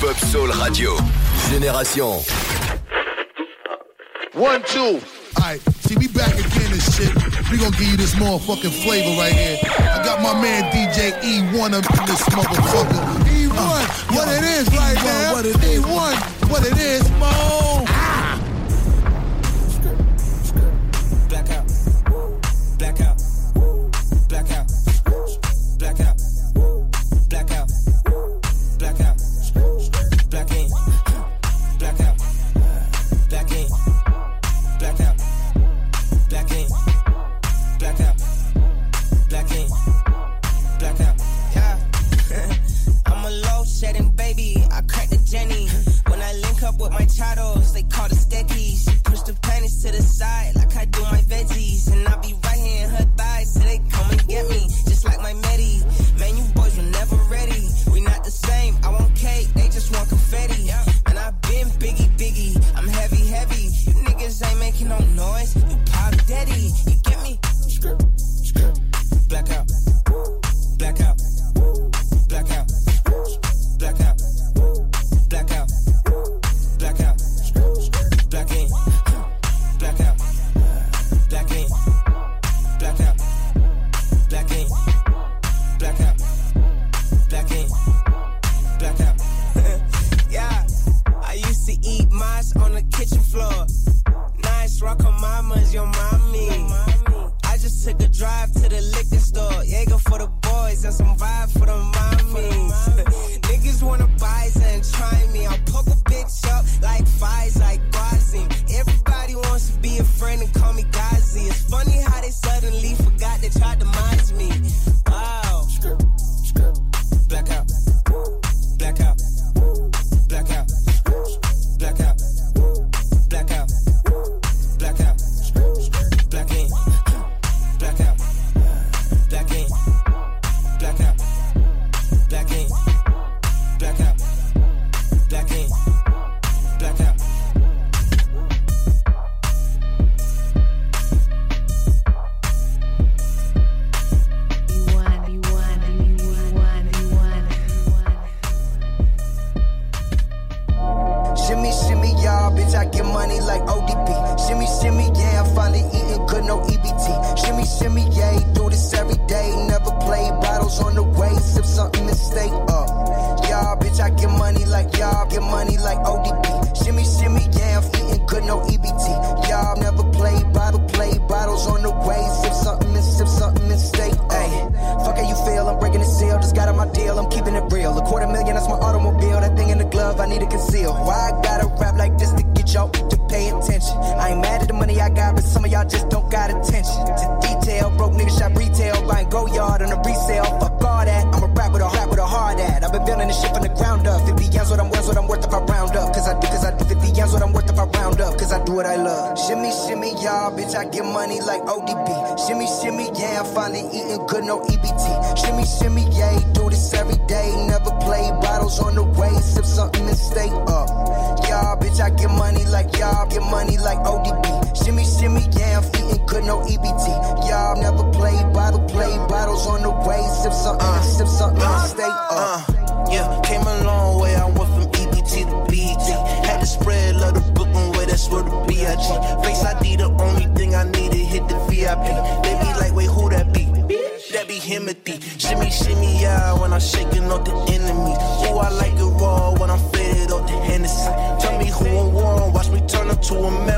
Hip Hop Soul Radio. Génération. One, two. Alright, see, we back again and shit. We gonna give you this motherfucking flavor right here. I got my man DJ Ewone up in this motherfucker. Ewone, uh, what it is right Ewone, now. What it is. Ewone, what it is, mo. Timothy. Shimmy, shimmy, yeah, when I'm shaking off the enemy. Ooh, I like it raw when I'm fitted off the Hennessy. Tell me who I'm warm, watch me turn up to a man.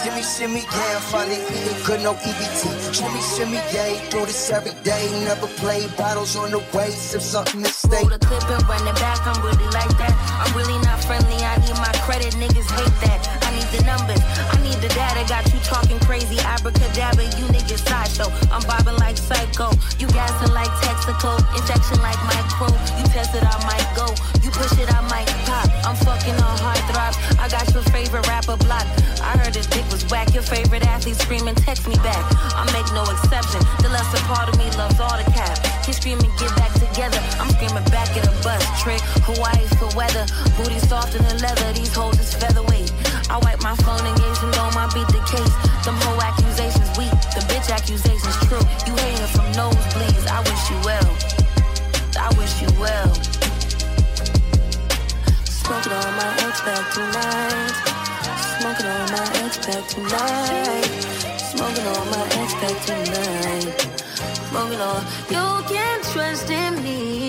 Shimmy, shimmy, yeah, funny, eating good, no EBT. Shimmy, shimmy, yeah, do this every day. Never play bottles on the way, sip something to stay. Roll the clip and run it back, I'm really like that. I'm really not friendly, I need my credit, niggas hate that. I need the numbers, I need the data, got you talking crazy. Abracadabra, you niggas sideshow. I'm bobbing like psycho, you gassing like Texaco, injection like micro. You test it, I might go. You push it, I might pop. I'm fucking on hard throbs. I got your favorite rapper block. I heard it dick whack. Your favorite athlete screaming, text me back. I make no exception. The lesser part of me loves all the cap. He's screaming, get back together. I'm screaming back at a bus trick. Hawaii for weather. Booty softer than leather. These hoes is featherweight. I wipe my phone and gaze and dome. my beat the case. Them whole accusations weak. The bitch accusations true. You hating from nosebleeds. I wish you well. I wish you well. Smoking on my ex back tonight. Smoking on my ex pack tonight. Smoking on my ex pack tonight. Smoking on. You can't trust in me.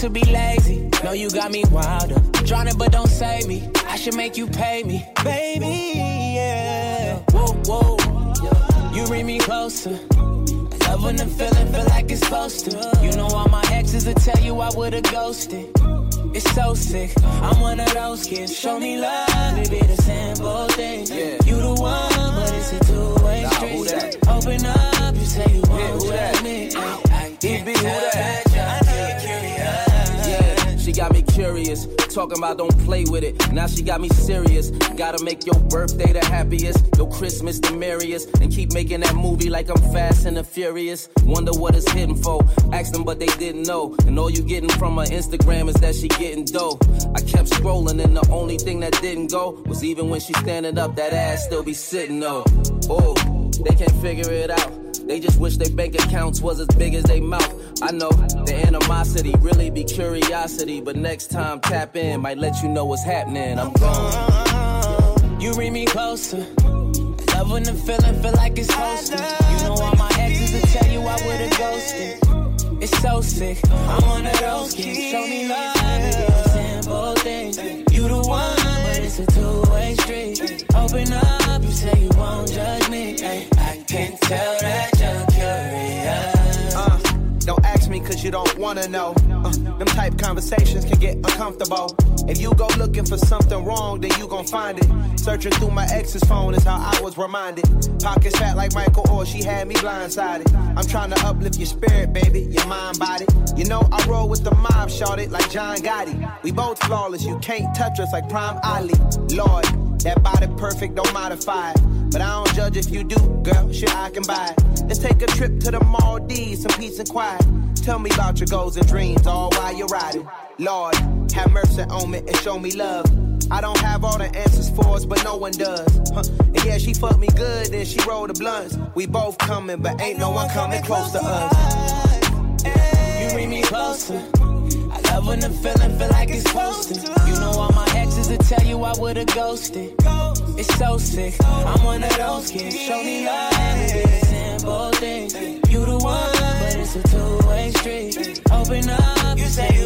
To be lazy. No, you got me wilder, drowning but don't save me. I should make you pay me, baby. Yeah, whoa, whoa. You bring me closer. Love when the feeling feel like it's supposed to. You know all my exes will tell you I would've ghosted. It's so sick. I'm one of those kids. Show me love, Talking about don't play with it. Now she got me serious. Gotta make your birthday the happiest, your Christmas the merriest, and keep making that movie like I'm fast and the furious. Wonder what it's hidden for. Ask them, but they didn't know. And all you getting from her Instagram is that she getting dough. I kept scrolling, and the only thing that didn't go was even when she standing up, that ass still be sitting though. Oh, they can't figure it out. They just wish their bank accounts was as big as they mouth. I know the animosity really be curiosity, but next time tap in, might let you know what's happening. I'm gone. You bring me closer. Love when the feeling feel like it's supposed. You know all my exes will tell you I would've ghosted. It's so sick. I'm one of those kids. Show me love, simple things. You the one, but it's a two-way street. Open up, you say you won't judge me. I can tell that you don't wanna know. Uh, them type conversations can get uncomfortable. If you go looking for something wrong, then you gon' find it. Searching through my ex's phone is how I was reminded. Pockets fat like Michael or she had me blindsided. I'm trying to uplift your spirit, baby, your mind, body. You know I roll with the mob, shorted like John Gotti. We both flawless, you can't touch us like Prime Ali. Lord, that body perfect, don't modify it. But I don't judge if you do, girl. Shit, I can buy it. Let's take a trip to the Maldives, some peace and quiet. Tell me about your goals and dreams, all while you're riding. Lord, have mercy on me and show me love. I don't have all the answers for us, but no one does. Huh. And yeah, she fucked me good, then she rolled the blunts. We both coming, but ain't no one coming close to us. You bring me closer. Love when the feeling feel like it's to. You know all my exes will tell you I would've ghosted. It's so sick. I'm one of those kids. Show me love, the simple things. You the one, but it's a two-way street. Open up, you say you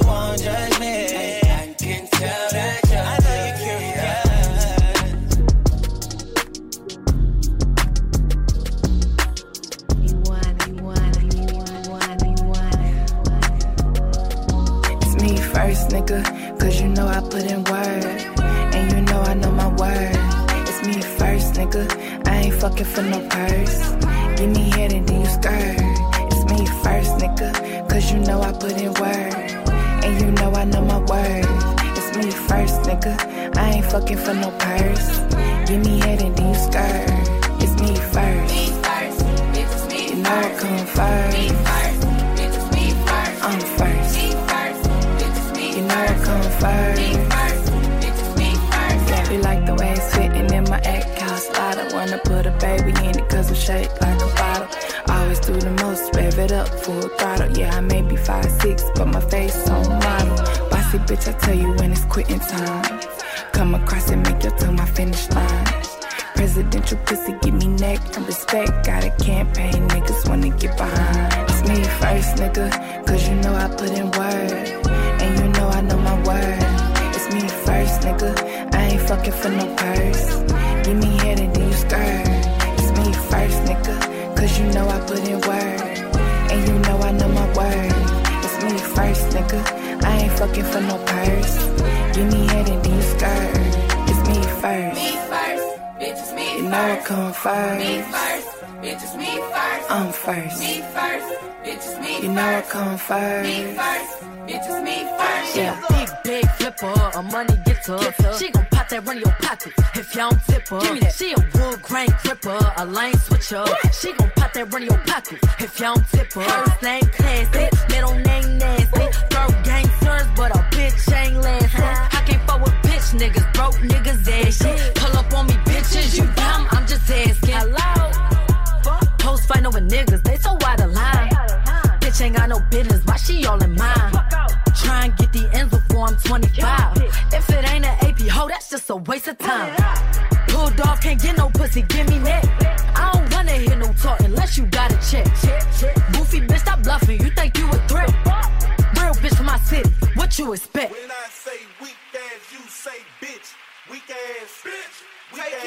I put in work. And you know I know my word. It's me first, nigga. I ain't fucking for no purse. Give me head and then you skirt. It's me first, nigga, cause you know I put in work. And you know I know my word. It's me first, nigga. I ain't fucking for no purse. Give me head and then you skirt. It's me first. You know I come first. I'm first. You I come first. Yeah, we like the way it's fitting in my house. I don't wanna put a baby in it cause I'm shaped like a bottle. Always do the most, rev it up full throttle. Yeah, I may be five six, but my face on model. Bossy bitch, I tell you when it's quitting time. Come across and make your tongue my finish line. Presidential pussy, give me neck and respect. Got a campaign, niggas wanna get behind. It's me first, nigga, cause you know I put in work. First, nigga. I ain't fucking for no purse. Give me head and then you skirt. It's me first, nigga, cause you know I put in work. And you know I know my word. It's me first, nigga. I ain't fucking for no purse. Give me head and then you skirt. It's me first. Me first, bitch, it's me You know I come first. Me first, bitches. Me first. I'm first. Me first, bitch, it's me You know I come first. Yeah, big flipper, a money getter. She gon' pop that run in your pocket if y'all don't tip her. Give me that. She a wood grain gripper, a lane switcher. She gon' pop that run in your pocket if y'all don't tip her. First name classy, middle name nasty. Third gangsters, but a bitch ain't lasting. I can't fuck with bitch niggas, broke niggas ass shit. Pull up on me, bitches, you dumb, I'm just asking. Hello? Post fighting over niggas, they so out of line. Bitch ain't got no business, why she all in mine? Try and get the ends before I'm 25. If it ain't an AP hoe, that's just a waste of time. Bulldog can't get no pussy, give me neck. I don't wanna hear no talk unless you got a check. Goofy bitch, stop bluffing, you think you a threat? Real bitch from my city, what you expect? When I say weak ass, you say bitch. Weak ass, bitch. Weak ass,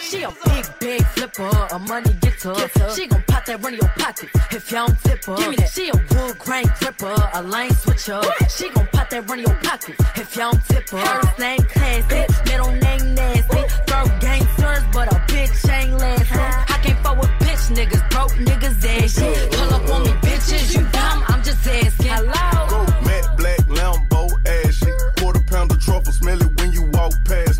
She a big, big flipper, a money getter. She gon' pop that run in your pocket if y'all don't tip her. Give me that. She a wood grain gripper, a lane switcher. She gon' pop that run in your pocket if y'all don't tip her. First name classy, middle name nasty. Third gangsters, but a bitch ain't lasting. I can't fuck with bitch niggas, broke niggas ass shit. Pull up on me, bitches, you dumb, I'm just asking. Hello? Go matte black Lambo ass shit. Quarter pounder truffle, smell it when you walk past.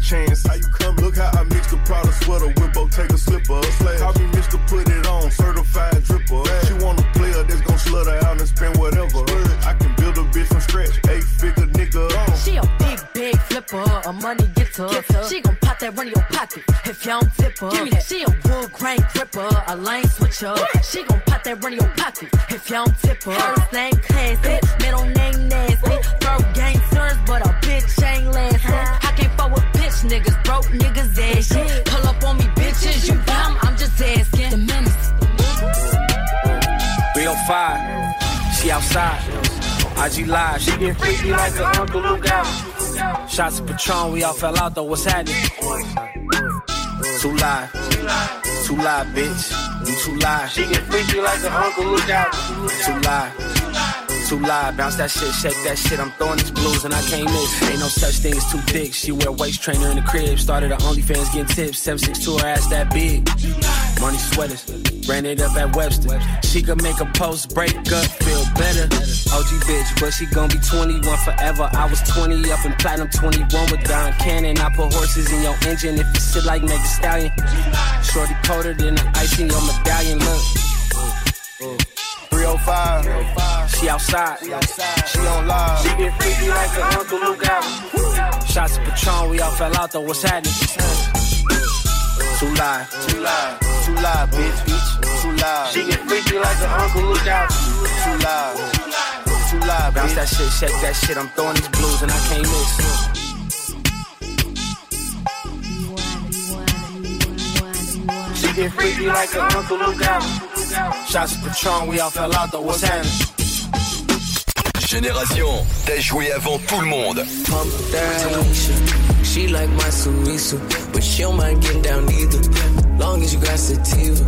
Get too many chances. How you come? Look how I mix the Prada sweater with Bottega slipper. A slash. Call me Mr. Put It On, certified dripper. She want a player that's gon' slut her out and spend whatever. I can build a bitch from scratch, eight figure nigga. She a big, big flipper, a money getter. She gon' pop that run in your pocket if y'all don't tip her. Give me that. She a wood grain gripper, a lane switcher. She gon' pop that run in your pocket if y'all don't tip her. First name niggas, broke niggas ass shit. Pull up on me, bitches, you dumb, I'm just asking. The menace. 305, she outside. IG live, she get freaky like her uncle Luke out. Shots of Patron, we all fell out though, what's happening? Too live, too live, bitch. You too live. She get freaky like her uncle Luke out. Too live, too live. Bounce that shit, shake that shit. I'm throwing these blues and I can't miss. Ain't no such thing as too thick. She wear waist trainer in the crib. Started her OnlyFans getting tips. 762 her ass that big. Money sweaters, ran it up at Webster. She could make a post break up, feel better. OG bitch, but she gon' be 21 forever. I was 20 up in platinum, 21 with Don Cannon. I put horses in your engine if you sit like Meg Stallion. Shorty colder than the ice in your medallion. Look. 305, She outside. she on live. She get freaky like her Uncle Luke out. Shots of Patron, we all fell out though. What's happening? Too live. Too live, too live, bitch, bitch, too live. She get freaky like her Uncle Luke out. Too live, too live, Bounce that shit, shake that shit. I'm throwing these blues and I can't miss. She get freaky like her Uncle Luke out. Shots of Patron, we all fell out though. What's happening? Génération, t'as joué avant tout le monde. Pump that Aisha. She like my Surisu, but she don't mind getting down either. Long as you got sativa.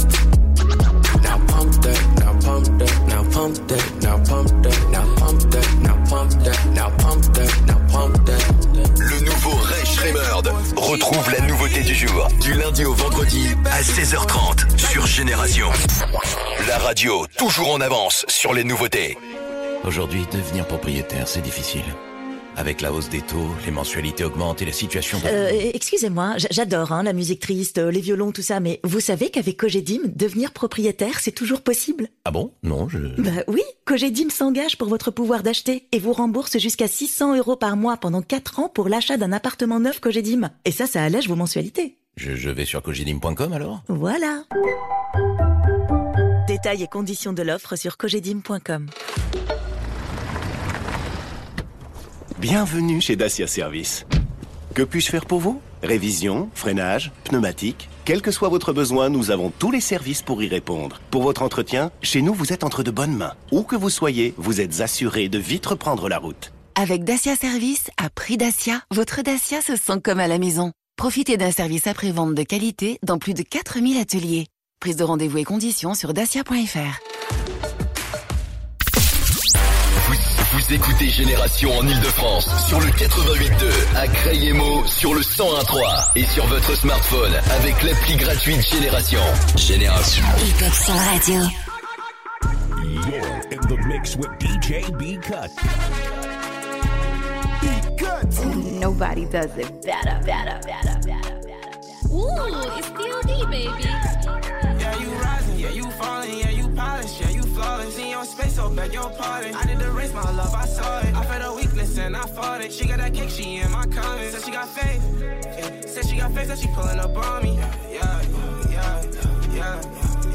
Now pump that, now pump that, now pump that, now pump that, now pump that, now pump that, now pump that, now pump that. Le nouveau Ray Schremer retrouve la nouveauté du jour du lundi au vendredi à 16h30 sur Génération. La radio toujours en avance sur les nouveautés. Aujourd'hui, devenir propriétaire, c'est difficile. Avec la hausse des taux, les mensualités augmentent et la situation... de- Euh, excusez-moi, j'adore hein, la musique triste, euh, les violons, tout ça, mais vous savez qu'avec Cogedim, devenir propriétaire, c'est toujours possible? Ah bon? Non, je... Bah oui, Cogedim s'engage pour votre pouvoir d'acheter et vous rembourse jusqu'à 600 euros par mois pendant 4 ans pour l'achat d'un appartement neuf Cogedim. Et ça, ça allège vos mensualités. Je... je vais sur cogedim.com alors Voilà. Détails et conditions de l'offre sur cogedim.com. Bienvenue chez Dacia Service. Que puis-je faire pour vous? Révision, freinage, pneumatique, quel que soit votre besoin, nous avons tous les services pour y répondre. Pour votre entretien, chez nous, vous êtes entre de bonnes mains. Où que vous soyez, vous êtes assuré de vite reprendre la route. Avec Dacia Service, à prix Dacia, votre Dacia se sent comme à la maison. Profitez d'un service après-vente de qualité dans plus de 4000 ateliers. Prise de rendez-vous et conditions sur dacia.fr. Vous, vous écoutez Génération en Ile-de-France sur le 88.2, à Crayemo sur le 101.3 et sur votre smartphone avec l'appli gratuite Génération. Génération. Hip Hop Soul Radio. You're in the mix with DJ B Cut. Nobody does it better, better, better, better, better. Ooh, it's still D, baby. Yeah, you rising, yeah, you falling, yeah, you polished, yeah, you flawless. In your space, so beg your pardon. I did the race, my love, I saw it. I felt a weakness and I fought it. She got that kick, she in my comments. Said she got faith. Yeah. Said she got faith, that she pulling up on me. Yeah, yeah, yeah, yeah,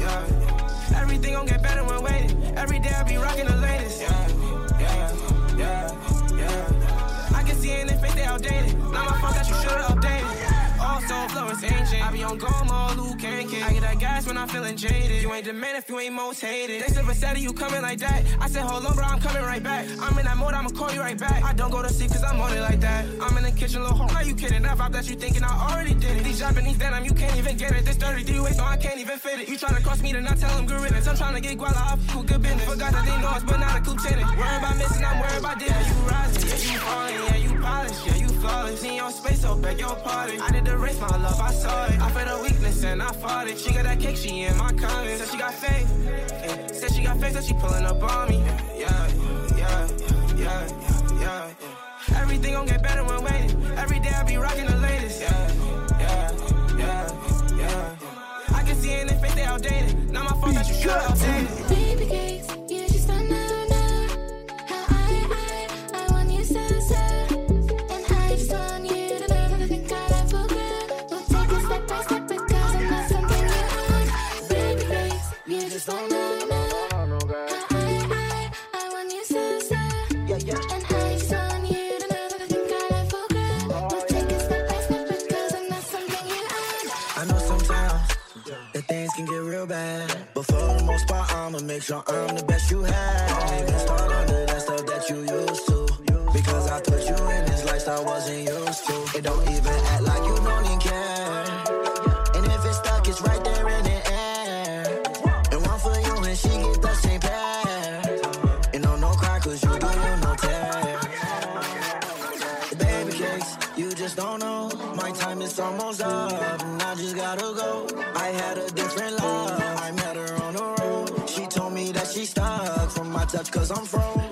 yeah, yeah. Everything gon' get better when waiting. Every day I be rocking the outdated. Not my fault that you should've updated. So flow is ancient. I be on go mode, Luke can't I get that gas when I'm feeling jaded. You ain't the man if you ain't most hated. They said Vasetti, you coming like that. I said, hold on, bro, I'm coming right back. I'm in that mode, I'ma call you right back. I don't go to sleep cause I'm on it like that. I'm in the kitchen, little home. Are you kidding? That vibe that you thinking I already did it. These Japanese denim, you can't even get it. This 33 waist, no, I can't even fit it. You try to cross me, then I tell them good. I'm tryna get guala off, cool, good business. Forgot that they know us, but not a lieutenant. Worry about missing, I'm worried about this. Yeah, you rising, yeah, you falling, yeah, you polished, yeah, you flawless. In your space, so beg your pardon. I did the race, my love, I saw it. I felt a weakness and I fought it. She got that kick, she in my comments. Said she got faith. Yeah. Said she got faith, so she pulling up on me. Yeah, yeah, yeah, yeah, yeah, yeah. Everything gon' get better when waiting. Every day I be rocking the latest. Yeah, yeah, yeah, yeah. I can see in their face they outdated. Not my fault that you should updated. Baby real bad. But for the most part, I'ma make sure I'm the best you have. Don't even start under that stuff that you used to. Because I put you in this lifestyle I wasn't used to. It don't even just don't know. My time is almost up, and I just gotta go. I had a different love, I met her on the road. She told me that she stuck from my touch, cause I'm froze.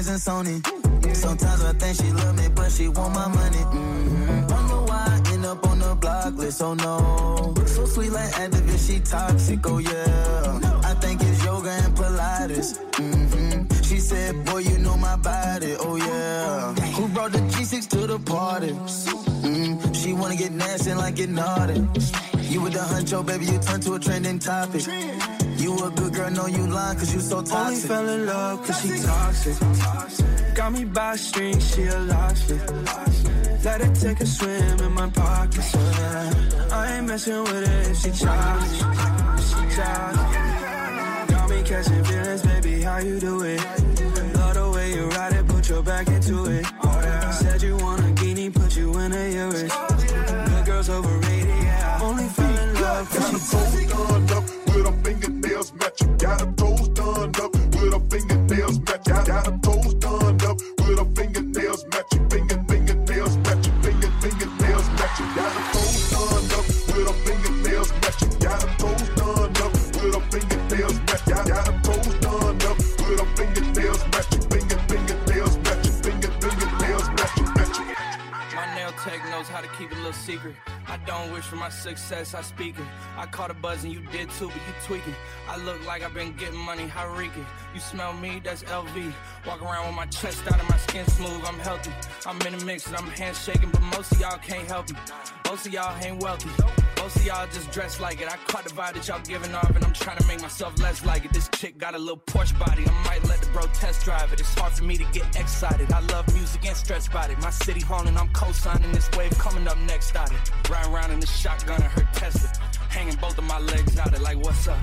Games than Sony. Sometimes I think she love me, but she want my money. Mm-hmm. Wonder why I end up on the block list, oh no. So sweet like activist, she toxic, oh yeah. I think it's yoga and Pilates. Mm-hmm. She said, boy, you know my body, oh yeah. Who brought the G6 to the party? Mm, she wanna get nasty like get naughty. You with the huncho, baby, you turn to a trending topic. You a good girl, know you lying cause you so Only toxic. fell in love cause she toxic. Got me by strings, she a locksmith. Let her take a swim in my pocket. so. I ain't messing with her if she. If she childish. Got me catching feelings, baby, how you do it? Love the way you ride it, put your back into it. Got toes done up with her fingernails matching. Got, toes done up with her fingernails matching. Finger fingernails matching. Finger fingernails matching. Got toes done up with her fingernails matching. Got toes done up with her fingernails matching. Got, toes done up with her fingernails matching. Finger fingernails matching. Finger fingernails. Matching. My nail tech knows how to keep a little secret. I don't wish for my success, I speak it. I caught a buzz and you did too, but you tweaking. I look like I've been getting money, how reeking. You smell me, that's LV. Walk around with my chest out and my skin smooth, I'm healthy. I'm in a mix and I'm handshaking, but most of y'all can't help me. Most of y'all ain't wealthy. Most of y'all just dress like it. I caught the vibe that y'all giving off, and I'm trying to make myself less like it. This chick got a little Porsche body. I might let the bro test drive it. It's hard for me to get excited. I love music and stress about it. My city haunting, I'm co-signing this wave coming up next out it. Riding around in the shotgun and her Tesla. Hanging both of my legs out it like what's up?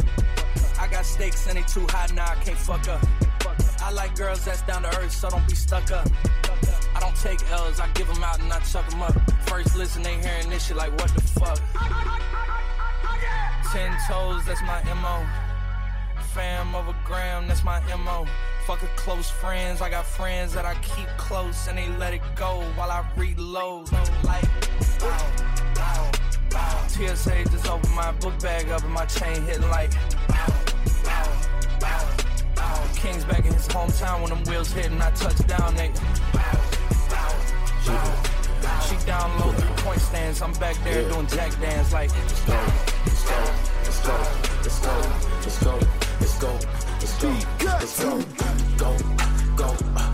I got stakes and they too high now, I can't fuck up. I like girls that's down to earth, so don't be stuck up. I don't take L's, I give them out and I chuck them up. First listen, they hearing this shit like what the fuck. Ten toes, that's my MO. Fam over gram, that's my MO. Fucking close friends, I got friends that I keep close and they let it go while I reload. Like. TSA just opened my book bag up and my chain hitting like, bow, bow, bow, bow. King's back in his hometown when them wheels hit and I touch down, nigga. Bow. She down low, three point stance. I'm back there doing jack dance like, let's go, let's go, let's go, let's go, let's go, let's go, let's go, let's go, let's go, go, go,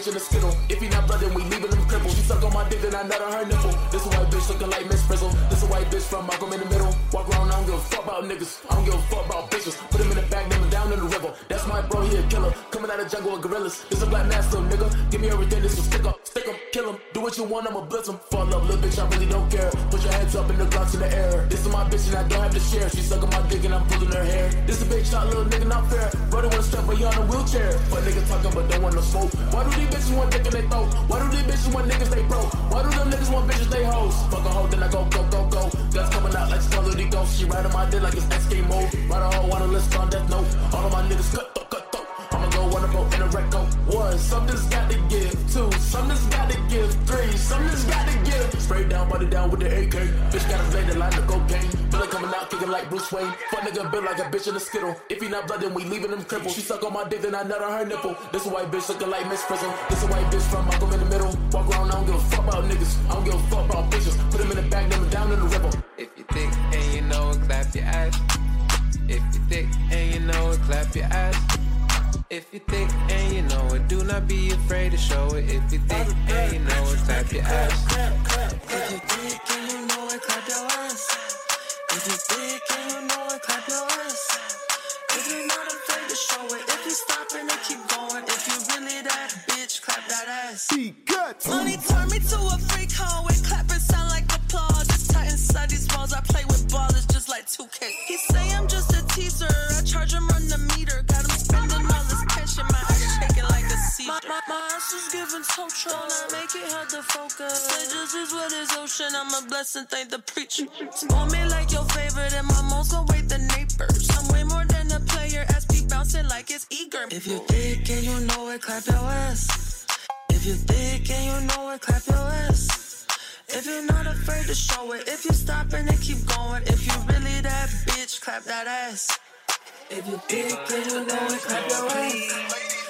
bitch in a skittle. If he not blood, then we leaving him crippled. She suck on my dick, then I nut on her nipple. This a white bitch looking like Miss Frizzle. This a white bitch from Malcolm in the middle. Walk around, I don't give a fuck about niggas. I don't give a fuck about bitches. Put him in the bag, him down in the river. That's my bro, he a killer. Coming out of jungle with gorillas. This a black master, nigga. Give me everything, this will stick up, stick him, kill him. What you want, I'ma blitz him. Fall up, little bitch, I really don't care. Put your hands up in the glocks in the air. This is my bitch and I don't have to share. She sucking my dick and I'm pulling her hair. This a big shot, little nigga, not fair. Brother wanna but he on a wheelchair. But nigga talking, but don't want no smoke. Why do these bitches want dick in they throat? Why do these bitches want niggas they broke? Why do them niggas want bitches they hoes? Fuck a hoe, then I go, go, go, go. Guns coming out like Scarlet Ghost. She riding my dick like it's SK mode. Ride a hoe, wanna list on death note. All of my niggas cut, cut, cut, cut. I'ma go one up in a record. One, something's got to give. Two, something's got to give. Something's got to give. Straight down, body down with the AK. Bitch got a blade that line of cocaine. Bullet coming out, kicking like Bruce Wayne. Fuck nigga built like a bitch in a skittle. If he not blood, then we leaving him crippled. She suck on my dick, then I nut on her nipple. This a white bitch looking like Miss Frizzle. This a white bitch from Malcolm in the middle. Walk around, I don't give a fuck about niggas. I don't give a fuck about bitches. Put him in the bag, him down in the river. If you thick and you know it, clap your ass. If you thick and you know it, clap your ass. If you thick and you know do not be afraid to show it. If you thick and you know it, clap your ass. If you thick and you know it, clap your ass. If you thick and you know it, clap your ass. If you're not afraid to show it, if you stop and keep going, if you really that bitch, clap that ass. See gut. Money turned me to a freak hoe. It clapping sound like applause. Just tight inside these walls. I play with ballers just like 2K. He say I'm just a teaser. I charge him run the meter. My, my, my ass is giving Totron. I make it hard to focus. Just is what is ocean. I'm a blessing. Thank the preacher. Spoil me like your favorite. And my mom's gonna wait the neighbors. I'm way more than a player. Be bouncing like it's eager. If you thick and you know it, clap your ass. If you thick and you know it, clap your ass. If you're not afraid to show it, if you stop and keep going, if you really that bitch, clap that ass. If you thick and you know it, clap your ass.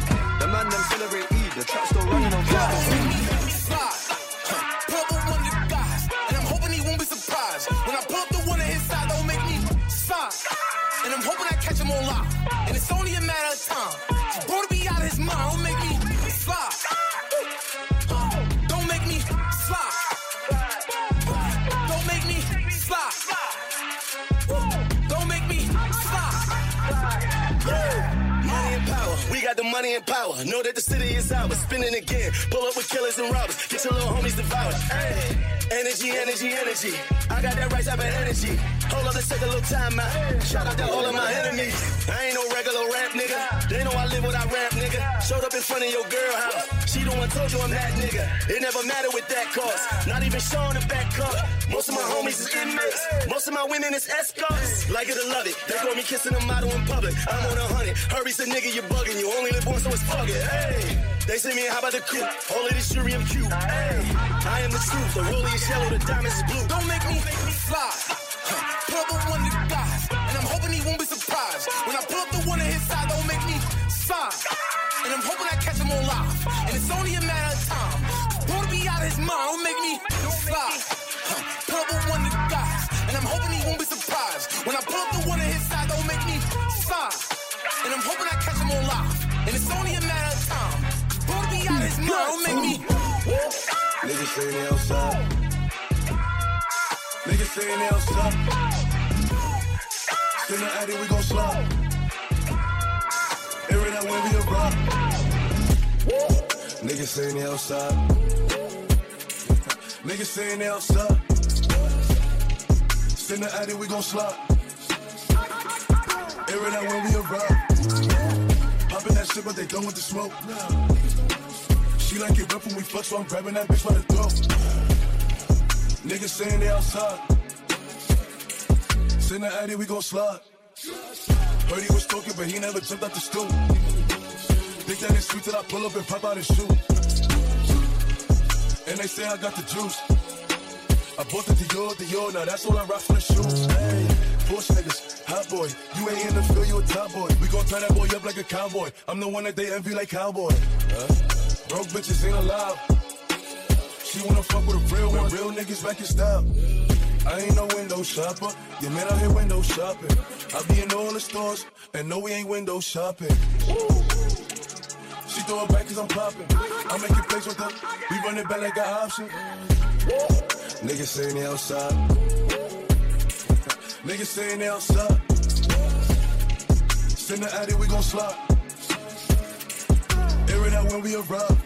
Man them celebrate Eid, the trap still running on Christmas money and power. Know that the city is ours, spinning again. Pull up killers and robbers, get your little homies devoured. Hey. Energy, energy, energy. I got that right type of energy. Hold up, let's take a little time out. Shout out to all of my enemies. I ain't no regular rap nigga. They know I live what I rap nigga. Showed up in front of your girl house. She the one told you I'm that nigga. It never mattered with that cost. Not even showing the back cut. Most of my homies is inmates. Most of my women is escorts. Like it or love it. They got me kissing a model in public. I'm on a hundred. Hurry, said nigga, you're bugging. You only live once, so it's fuck it. Hey. They say me, how about the coupe? All of this jewelry, I'm cute. Hey. I am the truth. The rollie is yellow, the diamonds blue. Don't make me slide. Purple one the guys, and I'm hoping he won't be surprised. When I pull up the one on his side, don't make me sign. And I'm hoping I catch him on live. And it's only a matter of time. Born to be out of his mind, don't make me slide. Purple one the guys, and I'm hoping he won't be surprised. When I pull up the one on his side, don't make me sign. And I'm hoping I don't make me. Niggas say they outside. Niggas say they outside. Send the addy, we gon' slide. It out when we arrive. Niggas say they outside. Niggas say they outside. Send the addy, we gon' slide. It out when we arrive. Poppin' that shit, but they done with the smoke. She like it rough when we fuck, so I'm grabbing that bitch by the throat. Niggas saying they outside. Send the addy, we gon' slide. Heard he was talking, but he never jumped out the stool. Think that it's sweet till I pull up and pop out his shoe. And they say I got the juice. I bought the Dior, Dior, now that's all I rock for the shoes. Hey, push niggas, hot boy. You ain't in the field, you a top boy. We gon' turn that boy up like a cowboy. I'm the one that they envy like cowboy. Huh? Broke bitches ain't allowed. She wanna fuck with a real one. Real niggas back in style. I ain't no window shopper. Your man out here window shopping. I be in all the stores and no, we ain't window shopping. She throw it back cause I'm popping. I make it plays with her. We run it back like an option. Niggas saying they outside. Niggas saying they outside. Send the addy, we gon' slide. Air it out when we arrive.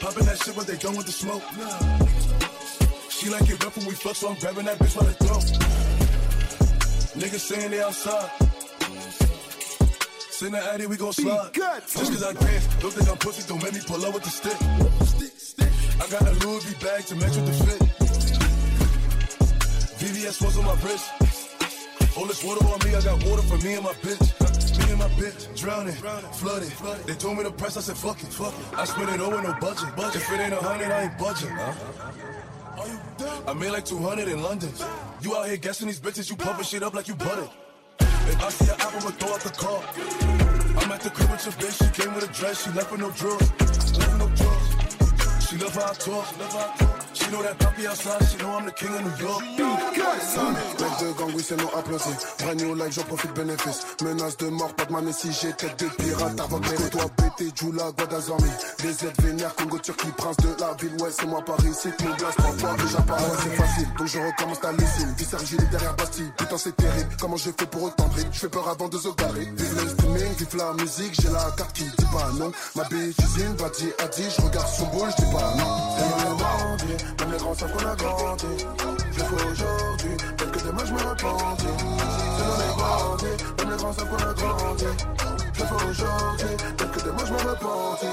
Popping that shit, but they done with the smoke. She like it rough when we fuck, so I'm grabbing that bitch by the throat. Niggas saying they outside. Send the addy, we gon' slide. Just cause I dance, don't think I'm pussy, don't make me pull up with the stick. I got a Louis V bag to match with the fit. VVS was on my wrist. All this water on me, I got water for me and my bitch. My bitch, drowning, flooded. They told me the price, I said fuck it. Fuck it. I spent it all with no budget. If it ain't a hundred, I ain't budging. I made like 200 in London. You out here guessing these bitches, you pumping shit up like you butter. If I see an apple, I'ma throw out the car. I'm at the crib with your bitch, she came with a dress, she left with no drawers. Left with no drawers. She love how I talk, she love how I talk. Know that papi outside, she know I'm the king of New York. Mec de gang, oui, c'est non applaudi. Brand new life, j'en profite bénéfice. Menace de mort, pas de manne si j'ai tête de pirate. Avant que les toi pété, Djoula, Guadazami. Les aides vénères, Congo, Turquie, prince de la ville. Ouais, c'est moi Paris, c'est mon blast. Pour toi, que j'apparais, c'est facile. Donc je recommence ta lysine. Visser, gilet derrière Bastille. Putain, c'est terrible. Comment je fais pour autant de Je fais peur avant de se garer. Vive le streaming, vive la musique. J'ai la carte qui dit pas non. Ma bitch usine, Badi a dit. Je regarde son boule, je dis pas non. Même les grands savent qu'on a grandi. Je fais aujourd'hui, peut-être que demain je me repentis. C'est dans les bandits, même les grands savent qu'on a grandi. Je fais aujourd'hui, peut-être que demain je me repentis.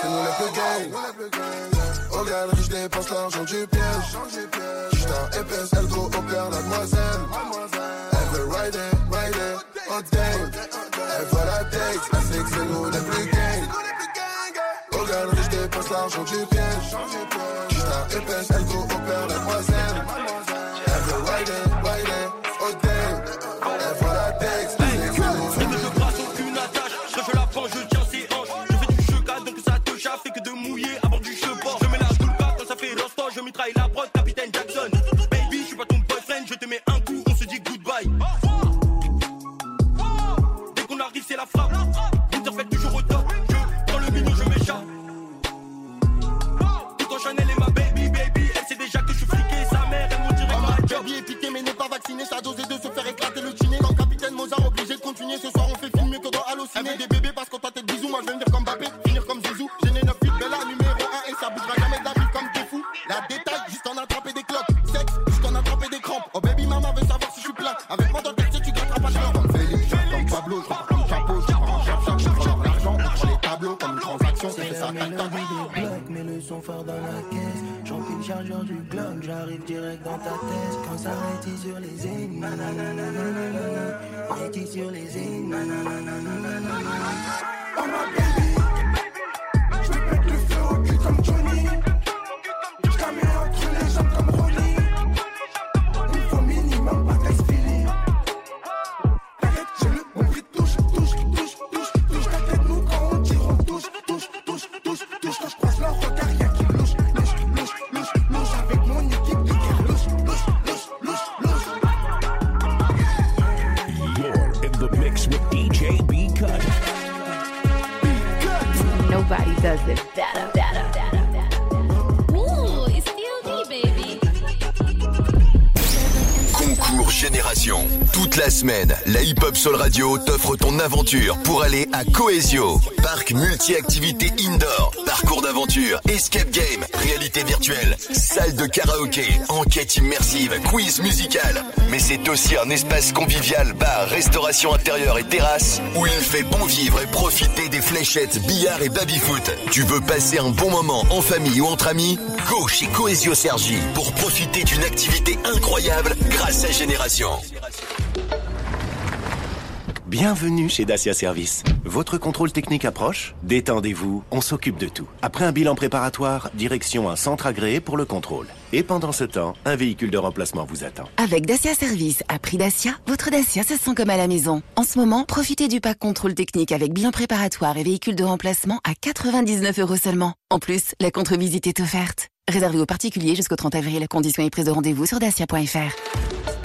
c'est nous les plus gangs. Au galerie, je dépense l'argent du piège. J'suis un épaisse, elle go au père, mademoiselle. Elle veut rider, rider, hot game. Elle voit la date, elle sait que c'est nous les plus gangs. Je dépense l'argent du piège. Un épaisse, elle go au père, mademoiselle. Elle veut rider, rider, hot game. Elle voit la date, elle Je ne te brasse aucune attache, je fais la panche, je tiens ses hanches. Je fais du cheka, donc ça te chauffe, fait que de mouiller avant du chevaux. Je mélange tout le cas quand ça fait rosto, je mitraille la prod, capitaine Jackson. Baby, je suis pas ton boyfriend, je te mets un coup, on se dit goodbye. Dès qu'on arrive, c'est la frappe. Vacciné, sa dose est de se faire éclater le dîner. Dans le capitaine Mozart, obligé de continuer. Ce soir, on fait film mieux que dans Allociné. Elle veut des bébés parce qu'on tente de bisous. Moi, je vais venir direct dans ta tête. Quand ça rétit sur les ennemis, rétit sur les baby, T'offre ton aventure pour aller à Coesio. Parc multi-activités indoor, parcours d'aventure, escape game, réalité virtuelle, salle de karaoké, enquête immersive, quiz musical. Mais c'est aussi un espace convivial, bar, restauration intérieure et terrasse où il fait bon vivre et profiter des fléchettes, billard et baby-foot. Tu veux passer un bon moment en famille ou entre amis? Go chez Coesio Sergi pour profiter d'une activité incroyable grâce à Génération. Bienvenue chez Dacia Service. Votre contrôle technique approche Détendez-vous, on s'occupe de tout. Après un bilan préparatoire, direction un centre agréé pour le contrôle. Et pendant ce temps, un véhicule de remplacement vous attend. Avec Dacia Service à prix Dacia, votre Dacia se sent comme à la maison. En ce moment, profitez du pack contrôle technique avec bilan préparatoire et véhicule de remplacement à 99 euros seulement. En plus, la contre-visite est offerte. Réservé aux particuliers jusqu'au 30 avril. La condition est prise de rendez-vous sur dacia.fr.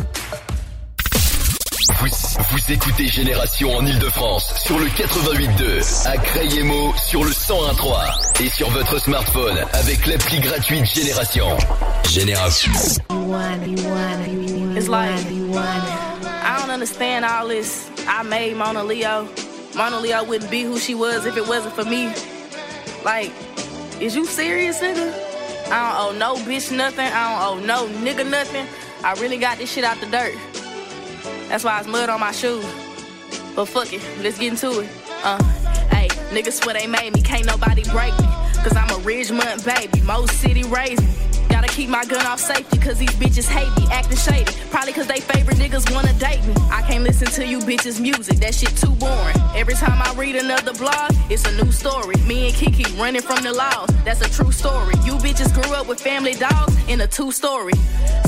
Vous, écoutez Génération en Ile-de-France sur le 88.2, à Crayemo sur le 101.3 et sur votre smartphone avec l'appli gratuite Génération. Génération. It's like I don't understand all this. I made Mona Leo. Mona Leo wouldn't be who she was if it wasn't for me. Like, is you serious, nigga? I don't owe no bitch nothing. I don't owe no nigga nothing. I really got this shit out the dirt. That's why it's mud on my shoes. But fuck it, let's get into it. Uh, hey, niggas swear they made me, can't nobody break me. Cause I'm a Ridgemont baby, Mo City raised me. Gotta keep my gun off safety, cause these bitches hate me, acting shady. Probably cause they favorite niggas wanna date me. I can't listen to you bitches' music, that shit too boring. Every time I read another blog, it's a new story. Me and Kiki running from the laws, that's a true story. You bitches grew up with family dogs in a two story.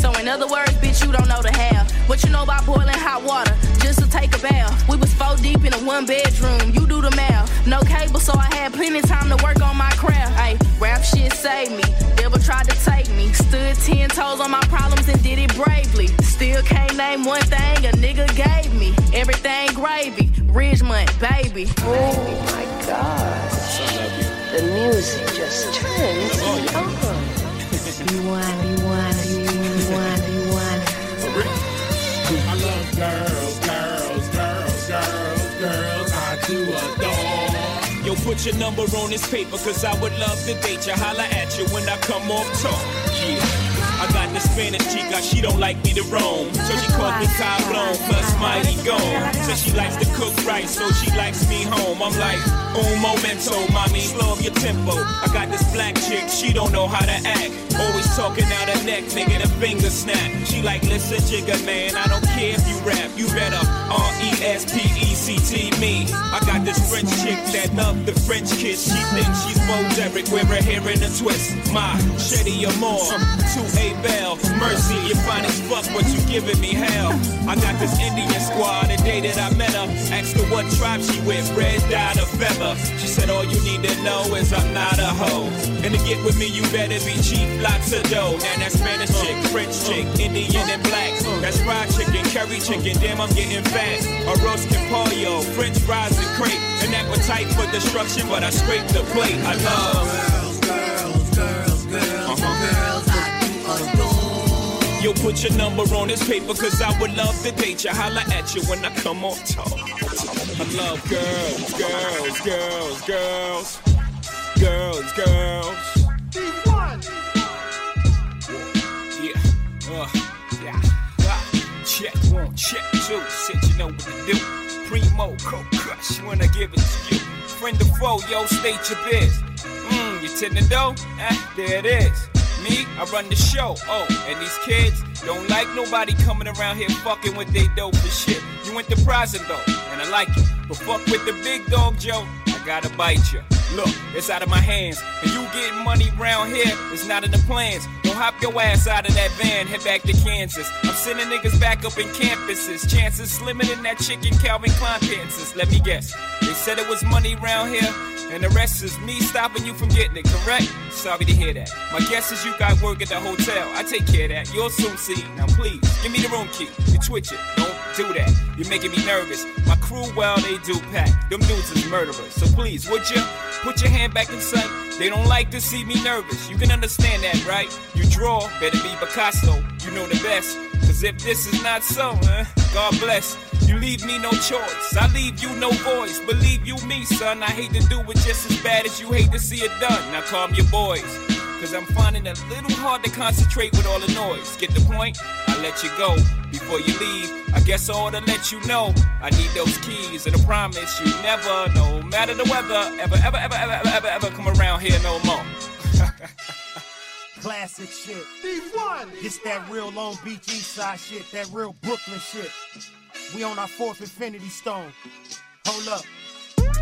So, in other words, bitch, you don't know the half. What you know about boiling hot water just to take a bath? We was four deep in a one bedroom, you do the math. No cable, so I had plenty time to work on my craft. Ay, rap shit saved me. Devil tried to take me. Stood ten toes on my problems and did it bravely. Still can't name one thing a nigga gave me. Everything gravy. Ridgemont, baby. Oh my gosh. The music just turns me on. You want, you want, you want, you want. I love girls, girls, put your number on this paper, cause I would love to date you. Holla at you when I come off talk. Yeah. I got the Spanish chica, she don't like me to roam. So she calls me Cablon, plus mighty gone. Says she likes to cook right, so she likes me home. I'm like, un momento, mommy, slow up your tempo. I got this black chick, she don't know how to act. Always talking out her neck, nigga, the finger snap. She like, listen, Jigga man, I don't care if you rap. You better R-E-S-P-E-C-T me. I got this French chick that love the French kiss. She thinks she's Bo Derek, wear her hair in a twist. My Shetty Amore, to A Bell, Mercy, you fine as fuck, but you giving me hell. I got this Indian squad, the day that I met her. Asked her what tribe she with, red dye or feather. She said, all you need to know is I'm not a hoe. And to get with me, you better be cheap, lots of dough. Now that's Spanish chick, French chick, Indian and black. That's fried chicken, curry chicken, damn I'm getting fat. Arroz con pollo, French fries and crepe. An appetite for destruction, but I scrape the plate. I love girls, girls, girls, girls, girls. I do adore. Yo, put your number on this paper, cause I would love to date you. Holla at you when I come on top. I love girls, girls, girls, girls, girls, girls. Yeah, uh, yeah, ah. check one, check two. Said you know what to do. Primo, cold crush I give it to you. Friend or foe, yo, state your biz. Mmm, you tend to dough? Eh, there it is. Me, I run the show. Oh, and these kids don't like nobody coming around here fucking with they dope and shit. You enterprising though, and I like it. But fuck with the big dog, Joe. I gotta bite you. Look, it's out of my hands. And you getting money round here, it's not in the plans. Hop your ass out of that van, head back to Kansas. I'm sending niggas back up in campuses. Chances slimming in that chicken Calvin Klein pants. Let me guess. They said it was money round here. And the rest is me stopping you from getting it, correct? Sorry to hear that. My guess is you got work at the hotel. I take care of that. You'll soon see. Now please, give me the room key. You twitch it. Don't do that. You're making me nervous. My crew, well, they do pack. Them dudes is murderers. So please, would you put your hand back in sight? They don't like to see me nervous. You can understand that, right? You draw, better be Picasso. You know the best. Cause if this is not so, God bless. You leave me no choice. I leave you no voice. Believe you me, son. I hate to do it just as bad as you hate to see it done. Now calm your boys. Cause I'm finding it a little hard to concentrate with all the noise. Get the point? I let you go before you leave. I guess I ought to let you know I need those keys, and I promise you never, no matter the weather, ever, ever, ever, ever, ever, ever, ever come around here no more. Classic shit. D1. This that real Long Beach East Side shit, that real Brooklyn shit. We on our fourth Infinity Stone. Hold up.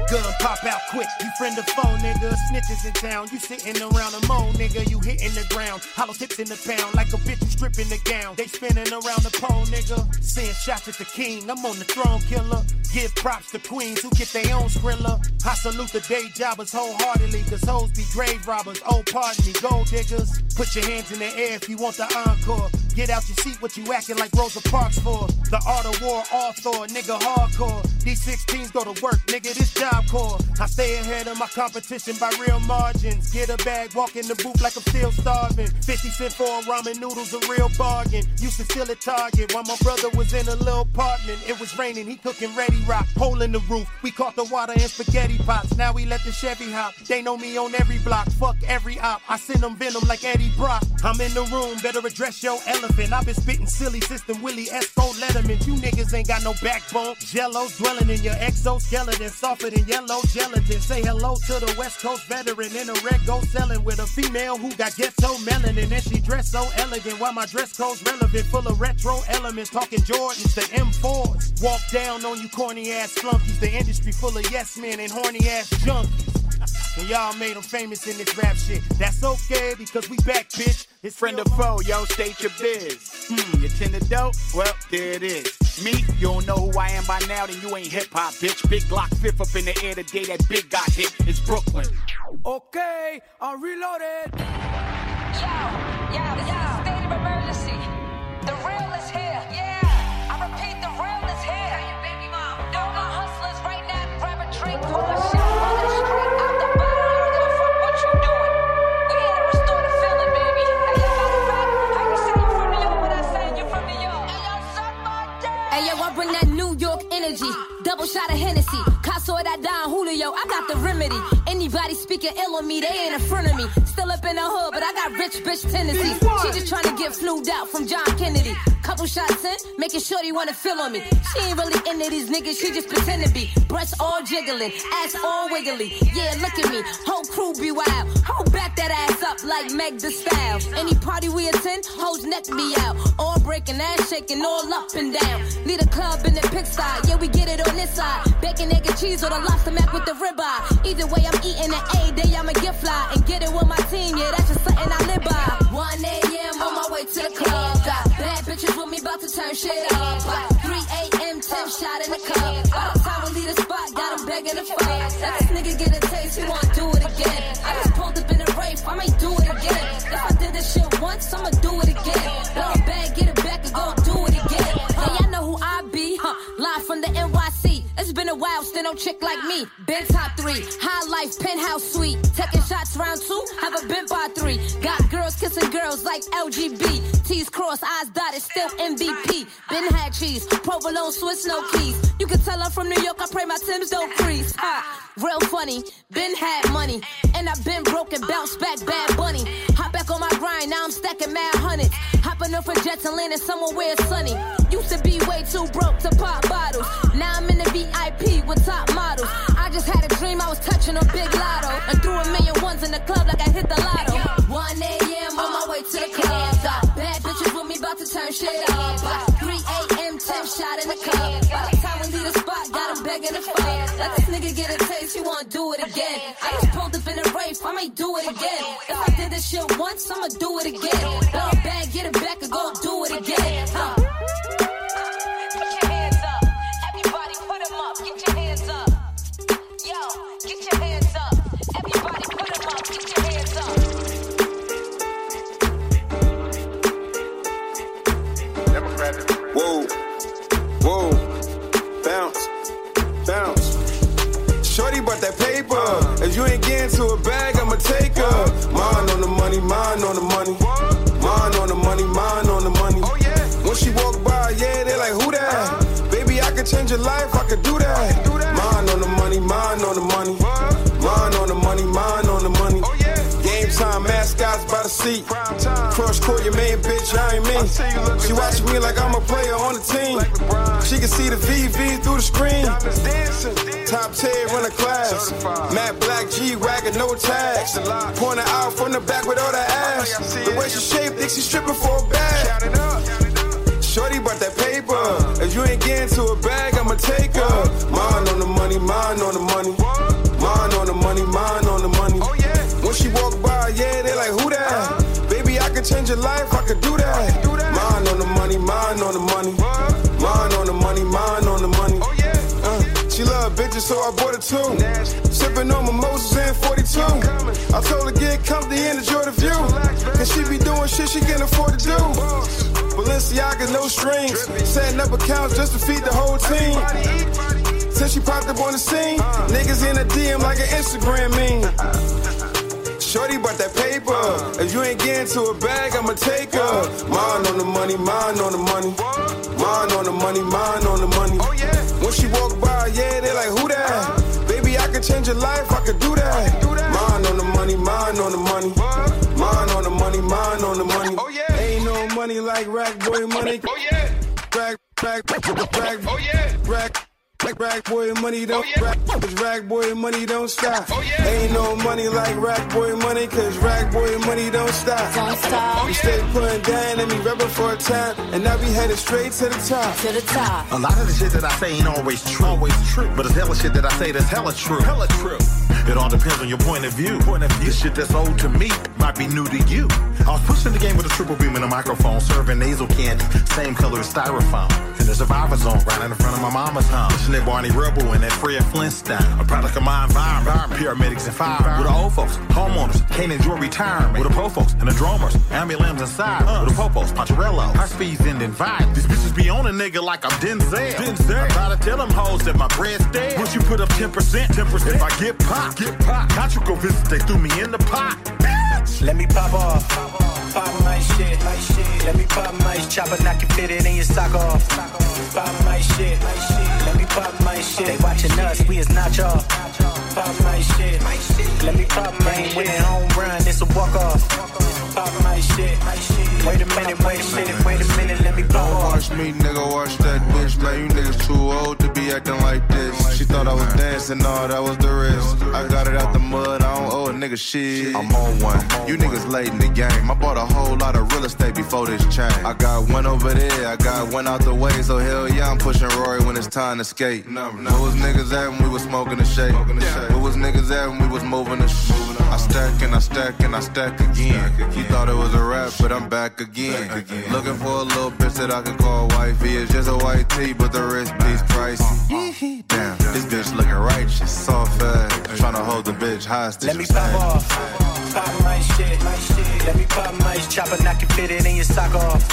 Gun pop out quick, you friend of phone, nigga. Snitches in town, you sitting around a moan, nigga. You hitting the ground, hollow tips in the pound, like a bitch who stripping the gown. They spinning around the pole, nigga. Send shots at the king, I'm on the throne killer. Give props to queens who get their own skrilla. I salute the day jobbers wholeheartedly, cause hoes be grave robbers. Oh, pardon me, gold diggers. Put your hands in the air if you want the encore. Get out your seat, what you acting like Rosa Parks for? The art of war, author, nigga hardcore. These 16s go to work, nigga, this job core. I stay ahead of my competition by real margins. Get a bag, walk in the booth like I'm still starving. 50 cent for a ramen noodles, a real bargain. Used to steal at Target while my brother was in a little apartment. It was raining, he cooking ready rock. Hole in the roof, we caught the water in spaghetti pots. Now we let the Chevy hop. They know me on every block, fuck every op. I send them venom like Eddie Brock. I'm in the room, better address your elephant. I've been spitting silly system, Willie Espo Letterman. You niggas ain't got no backbone. Jello's dwelling in your exoskeleton, than yellow gelatin. Say hello to the West Coast veteran in a red go selling with a female who got ghetto melanin. And she dressed so elegant while my dress code's relevant, full of retro elements. Talking Jordans, the M4s. Walk down on you corny ass flunkies. The industry full of yes men and horny ass junkies. And y'all made them famous in this rap shit. That's okay because we back, bitch. It's Friend of foe, yo, state your biz. Hmm, you tend to dope? Well, there it is. Me, you don't know who I am by now, then you ain't hip hop, bitch. Big Glock fifth up in the air the day that big got hit. It's Brooklyn. Okay, I'm reloaded. Yo, yo, this is a state of emergency. The real is here. Yeah, I repeat, the real is here. Yo, my hustlers right now, grab a drink, pour a shot, New York energy. Double shot of Hennessy. Caso that Don Julio. I got the remedy. Anybody speaking ill on me, they ain't in front of me. Still up in the hood, but I got rich bitch tendencies. She just trying to get flued out from John Kennedy. Couple shots in, making sure they wanna feel on me. She ain't really into these niggas, she just pretend to be. Breasts all jiggling, ass all wiggly. Yeah, look at me, whole crew be wild. Hold like Meg the Style. Any party we attend, hoes neck me out. All breaking, ass shaking, all up and down. Need a club in the pig side, yeah, we get it on this side. Bacon, egg, and cheese, or the lobster mac with the ribeye. Either way, I'm eating an A day, I'ma get fly. And get it with my team, yeah, that's just something I live by. 1 a.m. on my way to the club. Got bad bitches with me, about to turn shit up. By 3 a.m., 10 shot in the cup. By the time we leave the spot, got him begging to fuck. Let this nigga get a taste, he wanna do it again. I just pulled up in a race, I it If I did this shit once, I'ma do it again. Blow It's been a while, still no chick like me. Been top three, high life, penthouse suite. Taking shots round two, have a been by three. Got girls kissing girls like LGB. T's crossed, eyes dotted, still MVP. Been had cheese, provolone, Swiss, no keys. You can tell I'm from New York, I pray my Tim's don't freeze. Ha, uh, real funny, been had money. And I've been broken, bounce back, bad bunny. Hop back on my grind, now I'm stacking mad hundreds. Hopping up for jets and landing somewhere where it's sunny. Used to be way too broke to pop bottles. Now I'm in the VIP with top models. I just had a dream I was touching a big lotto. And threw a million ones in the club like I hit the lotto. 1 a.m. on my way to the club. Bad bitches with me about to turn shit up. 3 a.m. 10 shot in the club. By the time we leave the spot, got him begging to fuck. Let this nigga get a taste, he wanna do it again. I just pulled up in a race, I may do it again. If I did this shit once, I'ma do it again. Blow it back, get it back, and go do it again. When she walk by, yeah, they like, who that? Uh-huh. Could change your life, I could do that. Mine on the money, mine on the money. Mine on the money, mine on the money. Game time, mascots by the seat. Cross court, your main bitch, I ain't me. She watching me like I'm a player on the team. She can see the VV through the screen. Top 10, run a class. Matt Black, G Wagon, no tags. Point her out from the back with all the ass. The way she shaped, think she stripping for a bag. Shorty brought that paper. If you ain't getting to a bag, I'ma take her. Mine on the money, mine on the money. Mine on the money, mine on the money. Oh yeah. When she walk by, yeah, they like, who that? Baby, I could change your life, I could do that. Mine on the money, mine on the money. Mine on the money, mine on the money. Oh yeah. Uh, she love bitches, so I bought her two. Sipping on mimosas and 42. I told her get comfy and enjoy the view. And she be doing shit she can't afford to do. Balenciaga, no strings. Setting up accounts just to feed the whole team. Since she popped up on the scene, niggas in a DM like an Instagram meme. Shorty bought that paper. If you ain't getting to a bag, I'ma take her. Mine on the money, mine on the money. Mine on the money, mine on the money. Oh, when she walk by, yeah, they like, who that? Could change your life, I could do that. Mine on the money, mine on the money. Mine on the money, mine on the money. Oh, Ain't no money like rack boy money. Oh yeah. Rack, rack, rack, oh yeah. Rack. Rack, rack boy money don't oh, rap, cause rack boy money don't stop. Oh, ain't no money like rag boy money, cause rag boy money don't stop. Don't stop. Oh, we stay putting down and me reppin' for a time, and now we headed straight to the top. To the top. A lot of the shit that I say ain't always true. Always true. But it's hella shit that I say that's hella true. Hella true. It all depends on your point of view. Point of view. The shit that's old to me might be new to you. I was pushing the game with a triple beam and a microphone, serving nasal candy, same color as styrofoam. In the survivor zone, right in front of my mama's home. Pushing that Barney Rubble and that Fred Flintstone. A product of my environment. Paramedics and fire. With the old folks, homeowners, can't enjoy retirement. With the po folks and the drummers, ambulance inside. With the popos, Poncherello, high speeds ending violent. These bitches be on a nigga like I'm Denzel. Denzel. I try to tell them hoes that my bread's dead. Once you put up 10%, 10%. If I get get pop. Got you go visit, they threw me in the pot. Let me pop off. Pop my shit, my shit. Let me pop my chopper, knock it, fit it in your sock off. Pop my shit. Let me pop my shit. They watching us, we is not y'all. Pop my shit. Let me pop my shit. Winning home run, it's a walk off. Pop my shit. Wait a minute, wait a minute, wait a minute, let me pop off. Watch me, nigga, watch that bitch. Man, you niggas too old to be acting like this. She thought I was dancing, no, that was the wrist. I got it out the mud, I don't owe a nigga shit. I'm on one. You niggas late in the game. I bought a whole lot of real estate before this change. I got one over there, I got one out the way, so hell yeah, I'm pushing Rory when it's time to skate. Where was niggas at when we was smoking the shake? Where was niggas at when we was moving the sh- I stack and I stack and I stack again. You thought it was a rap, but I'm back again. Looking for a little bitch that I can call wifey. It's just a white tee, but the wrist piece pricey. Uh-huh. Damn, this bitch looking righteous, soft ass. Trying to hold the bitch hostage. Let me pop off. Pop my shit, my shit. Let me pop my chopper, knock it, fit it in your sock off.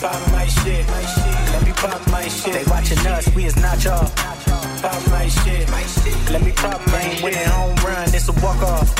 Pop my shit, my shit. Let me pop my shit. They watching us, we is not y'all. Pop my shit, my shit. Let me pop my winning home run, it's a walk off.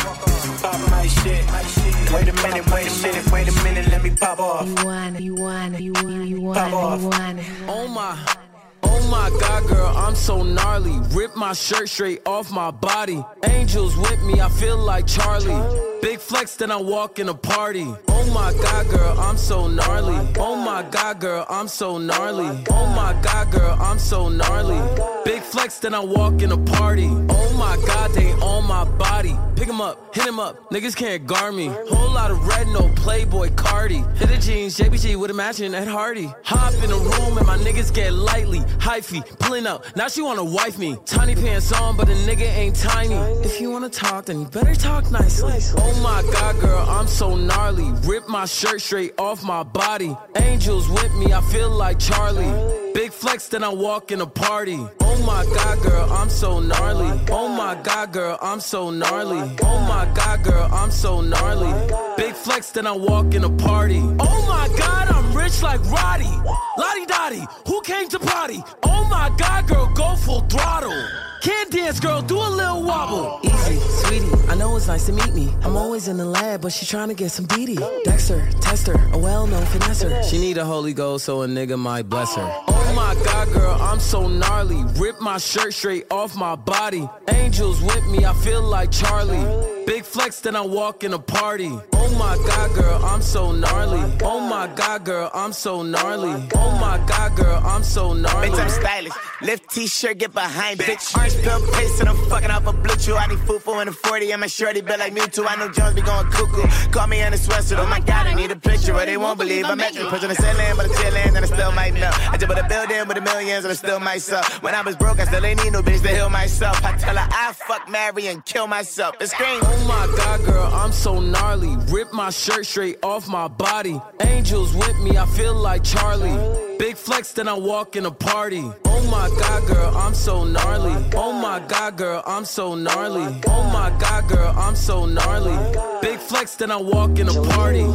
Pop my shit, my shit. Wait a minute, wait a minute, wait a minute, let me pop off. You want it, you want it, you want it, you Pop want it, you off. want it. Oh my. Oh my god, girl, I'm so gnarly. Rip my shirt straight off my body. Angels with me, I feel like Charlie. Big flex, then I walk in a party. Oh my god, girl, I'm so gnarly. Oh my god, girl, I'm so gnarly. Oh my god, girl, I'm so gnarly. Big flex, then I walk in a party. Oh my god, they on my body. Pick 'em up, hit 'em up, niggas can't guard me. Whole lot of red, no Playboi Carti. Hit the jeans, JBG with a matching Ed Hardy. Hop in the room and my niggas get lightly. Hyphy, pulling up, now she wanna wife me. Tiny pants on, but a nigga ain't tiny. If you wanna talk, then you better talk nicely. Oh my god, girl, I'm so gnarly. Rip my shirt straight off my body. Angels with me, I feel like Charlie. Big flex, then I walk in a party. Oh my god, girl, I'm so gnarly. Oh my god, girl, I'm so gnarly. Oh my god, girl, I'm so gnarly. Big flex, then I walk in a party. Oh my god, I'm rich like Roddy. Lottie Dottie, who came to party? Oh my god, girl, go full throttle. Can't dance, girl, do a little wobble. Easy, sweetie, I know it's nice to meet me. I'm always in the lab, but she's trying to get some DD. Dexter, tester, a well-known finesser. She need a Holy Ghost, so a nigga might bless her. Oh Oh my god, girl, I'm so gnarly. Rip my shirt straight off my body. Angels with me, I feel like Charlie. Big flex, then I walk in a party. Oh my god, girl, I'm so gnarly. Oh my god, girl, I'm so gnarly. Oh my god, girl, I'm so gnarly. Bitch, I'm stylish. Lift t-shirt, get behind, bitch. Orange pill paste, and I'm fucking off a BlueChew. I need food for in the 40, and my shorty built like Mewtwo. I know Jones be going cuckoo. Call me in a sweatsuit. Oh my god, I need a picture, or they won't believe I'm at you. Pushing the ceiling, but I'm chillin', and I still might know. I just bought a building with a millions, and I still myself. When I was broke, I still ain't need no bitch to heal myself. I tell her I fuck, marry, and kill myself. It's scream. Oh my god, girl, I'm so gnarly. Rip my shirt straight off my body. Angels with me, I feel like Charlie. Big flex, then I walk in a party. Oh my god, girl, I'm so gnarly. Oh my god, girl, I'm so gnarly. Oh my god, girl, I'm so gnarly. Big flex, then I walk in a party.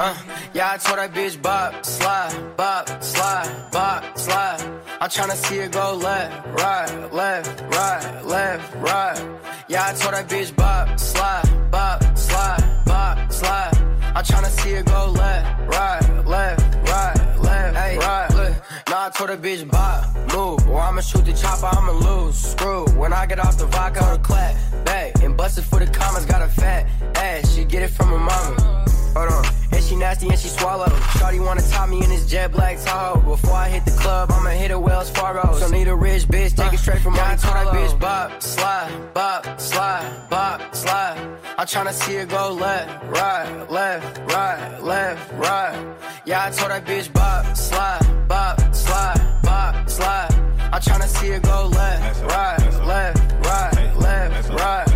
Uh, yeah, I told that bitch bop, slide, bop, slide, bop, slide. I'm tryna see it go left, right, left, right, left, right. Yeah, I told that bitch bop, slide, bop, slide, bop, slide. I'm tryna see it go left, right, left, right, left, hey, right. Look, nah, I told that bitch bop, move, or I'ma shoot the chopper, I'ma lose. Screw, when I get off the vodka, I'll clap, back, and bust it for the comments, got a fat ass, she get it from her mama. Hold on. And she nasty and she swallow. Shawty wanna top me in this jet black Tahoe. Before I hit the club, I'ma hit a Wells Fargo. So need a rich bitch, take it straight from my uh, told that bitch uh. bop, slide, bop, slide, bop, slide. I'm tryna see it go left, right, left, right, left, right. Yeah, I told that bitch bop, slide, bop, slide, bop, slide. I'm tryna see it go left, right, left, right, left, right.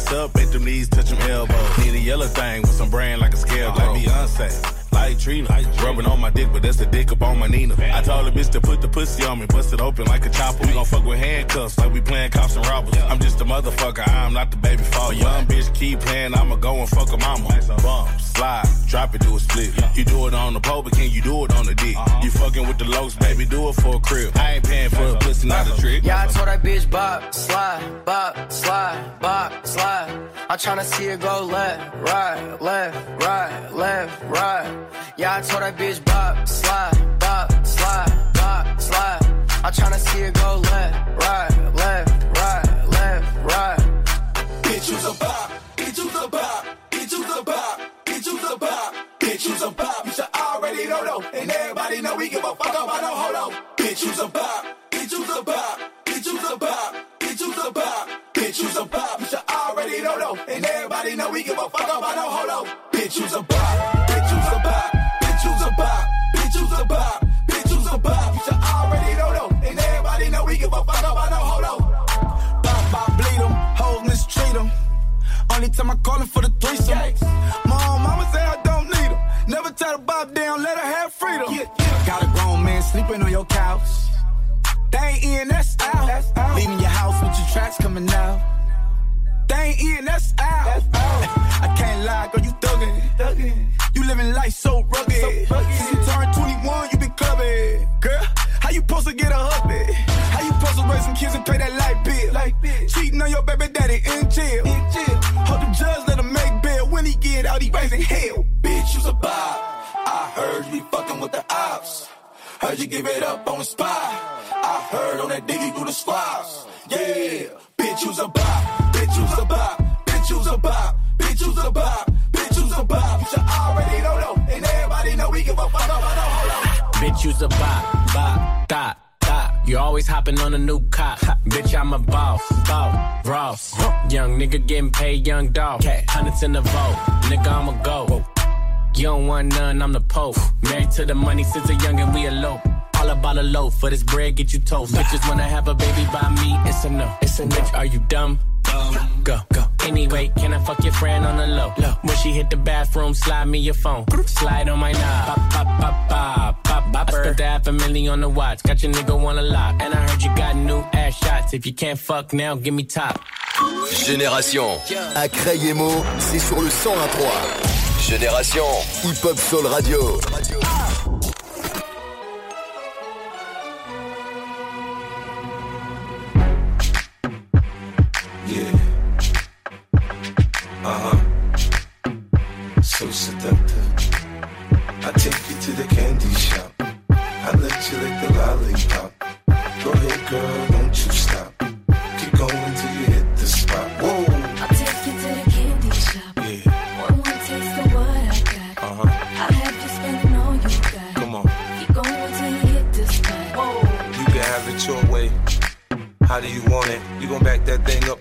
Ass up, make them knees touch them elbows. Need a yellow thing with some brand like a scale. Like Beyonce, like Trina. Rubbing on my dick, but that's the dick up on my Nina. I told the bitch to put the pussy on me, bust it open like a chopper. We gon' fuck with handcuffs like we playing cops and robbers. I'm just a motherfucker, I'm not the baby father. Young bitch keep playing, I'ma go and fuck a mama. Bump, slide, drop it, do a split. You do it on the pole, but can you do it on the dick? You fucking with the lows, baby, do it for a crib. I ain't paying for a pussy, not a trick. Yeah, I told that bitch bop, slide, bop, slide, bop, slide. I'm tryna see it go left, right, left, right, left, right. Yeah, I told that bitch bop, slide, bop, slide, bop, slide. I'm tryna see it go left, right, left, right, left, right. Bitch, you's a bop. Bitch, you's a bop. Bitch, you's a bop. Bitch, you's a bop. Bitch, you's a bop. You should already know though. And everybody know we give a fuck about no hold on. Bitch, you's a bop. Bitch, you's a bop. Bitch, you's a bop. Bitch, you's a bop. Bitch, you's a bop. You should already know though. And everybody know we give a fuck about no hold on. Bitch, you's a bop. Only time I call him for the threesome. Mom, mama say I don't need 'em. Never tell the bob down, let her have freedom. Yeah. Got a grown man sleeping on your couch. They ain't in, that's out. Leaving your house with your tracks coming out. They ain't in, that's out. I can't lie, girl, you thuggin'. thuggin'. You living life so rugged. Since you turned 21, you been clubbing. Girl, how you supposed to get a hubby? How you supposed to raise some kids and pay that light bill? Like Cheating on your baby daddy in jail. Hope the judge let him make bail. When he get out, he raising hell. Bitch, you's a bop. I heard you be fucking with the ops. Heard you give it up on the spot. I heard on that diggy through the squads. Yeah, bitch, you's a bop. Bitch, you's a bop. Bitch, you's a bop. Bitch, you's a bop. Bitch, you's a bop, bop, dot, dot. You always hopping on a new cop. Bitch, I'm a boss, boss, Ross. Young nigga getting paid, young dog. Hundreds in the vote, nigga, I'ma go. You don't want none, I'm the Pope. Married to the money since a young and we elope. All about a loaf, for this bread get you toast. Bitches wanna have a baby by me, it's a no. It's a no. Bitch, are you dumb? Go, go. Anyway, can I fuck your friend on the low? low. When she hit the bathroom, slide me your phone. Slide on my knob. Pop, pop, pop, pop, pop. I spent the half a million on the watch. Got your nigga wanna lock. And I heard you got new ass shots. If you can't fuck now, give me top. Génération. À Crayemo, c'est sur le 101.3. Génération. Hip Hop Soul Radio.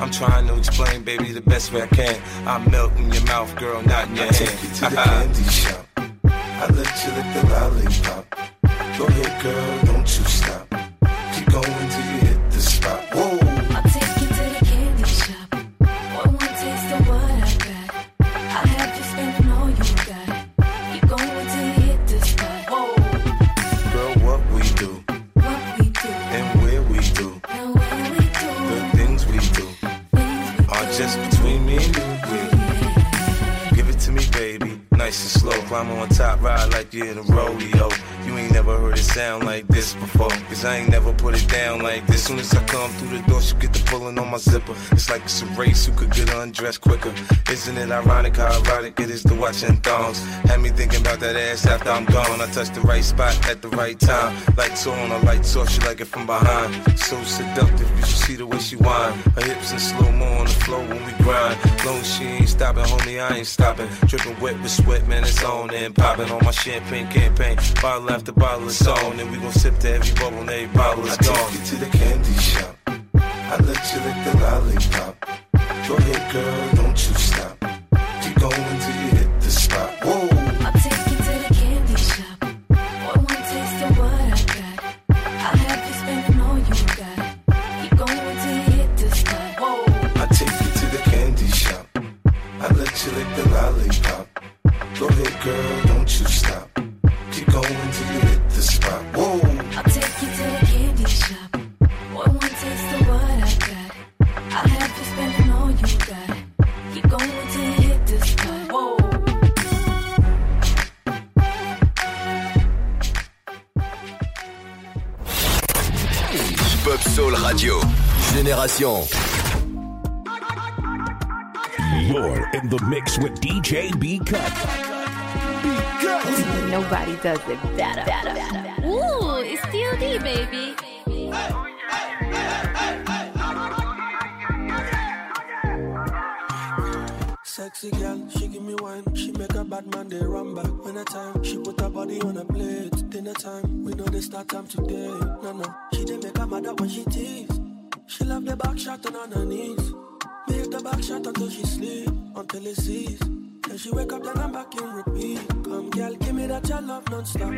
I'm trying to explain, baby, the best way I can. I melt in your mouth, girl, not in your I hand. take you to the candy shop. I let you lick the lollipop. Go ahead, girl, don't you stop. Climb on top, ride like you're in a rodeo. Ain't never heard it sound like this before. Cause I ain't never put it down like this. Soon as I come through the door, she get the pulling on my zipper. It's like it's a race who could get undressed quicker. Isn't it ironic how erotic it is to watching thongs? Had me thinking about that ass after I'm gone. I touched the right spot at the right time. Lights on, or lights off, she like it from behind. So seductive, you should see the way she whine. Her hips in slow mo on the floor when we grind. Long she ain't stopping, homie, I ain't stopping. Dripping wet with sweat, man, it's on and popping on my champagne campaign. Bottle after bottle is on, and we gon' sip to every bubble and every bottle is I gone. take you to the candy shop. I let you lick the lollipop. Go ahead, girl, don't you stop. Keep going till you hit the spot. Whoa. I'll take you to the candy shop. Boy, one taste of what I got. I'll have you spending all you got. Keep going till you hit the spot. Whoa. I take you to the candy shop. I let you lick the lollipop. Go ahead, girl, Hip-Hop Soul Radio. Génération. You're in the mix with DJ B Cut. Nobody does it better. Ooh, it's DLD, baby. Sexy girl, she give me wine. She make a bad man they run back. When the time she put her body on a plate. Dinner time, we know they start time today. No no, she didn't make a mother when she tease. She love the back shot on her knees. Make the back shot until she sleep, until it cease. Then she wake up, then I'm back in repeat. Come girl, give me that your love non-stop.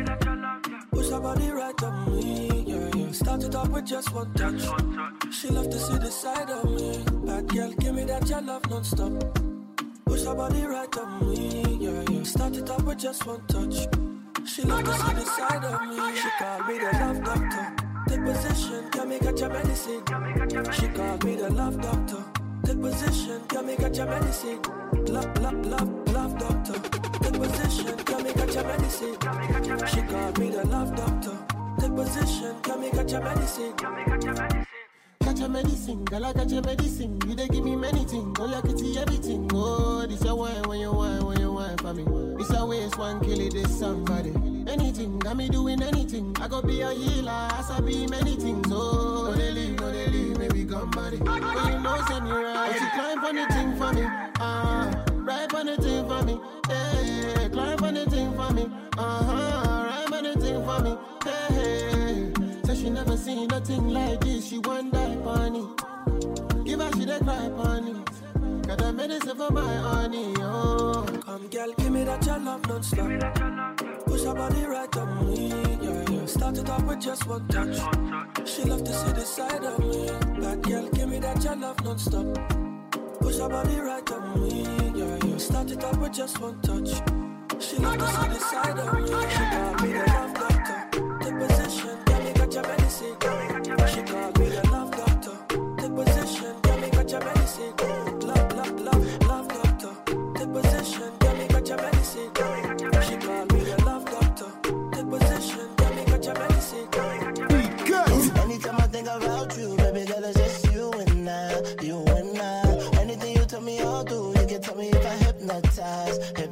Push her body right on me, yeah, yeah. Start it off with just one touch. She love to see the side of me. Bad girl, give me that your love non-stop. Push her body right on me, yeah, yeah. Start it off with just one touch. She love to see the side of me. She called me the love doctor. Take position, can me get your medicine. She called me the love doctor. Take position, can me get your medicine. Love, love, love, love doctor. Take position, can me get your medicine. She called me the love doctor. Take position, can me get your medicine. Got your medicine, girl, I got your medicine. You dey give me many things, oh, you can see everything. Oh, this your wine, when you wine, when you wine for me. This a waste one, kill it, this somebody. Anything, got me doing anything. I go be a healer, as I be many things. Oh, no, they leave, no, they leave, maybe come body. But you know, send me right. You climb on the thing for me, ah, right on the thing for me. Hey, climb on the thing for me, uh huh, right on the thing for me. Hey, hey. She never seen nothing like this. She want die on it. Give her she dey cry on it. Got a medicine for my honey, oh. Come, girl, give me that your love non-stop. Push her body right on me, yeah, yeah. Start it off with just one touch. She love to see the side of me. Bad girl, give me that your love non-stop. Push her body right on me, yeah, yeah. Start it off with just one touch. She love to see the side of me. She got me the love doctor. The position, me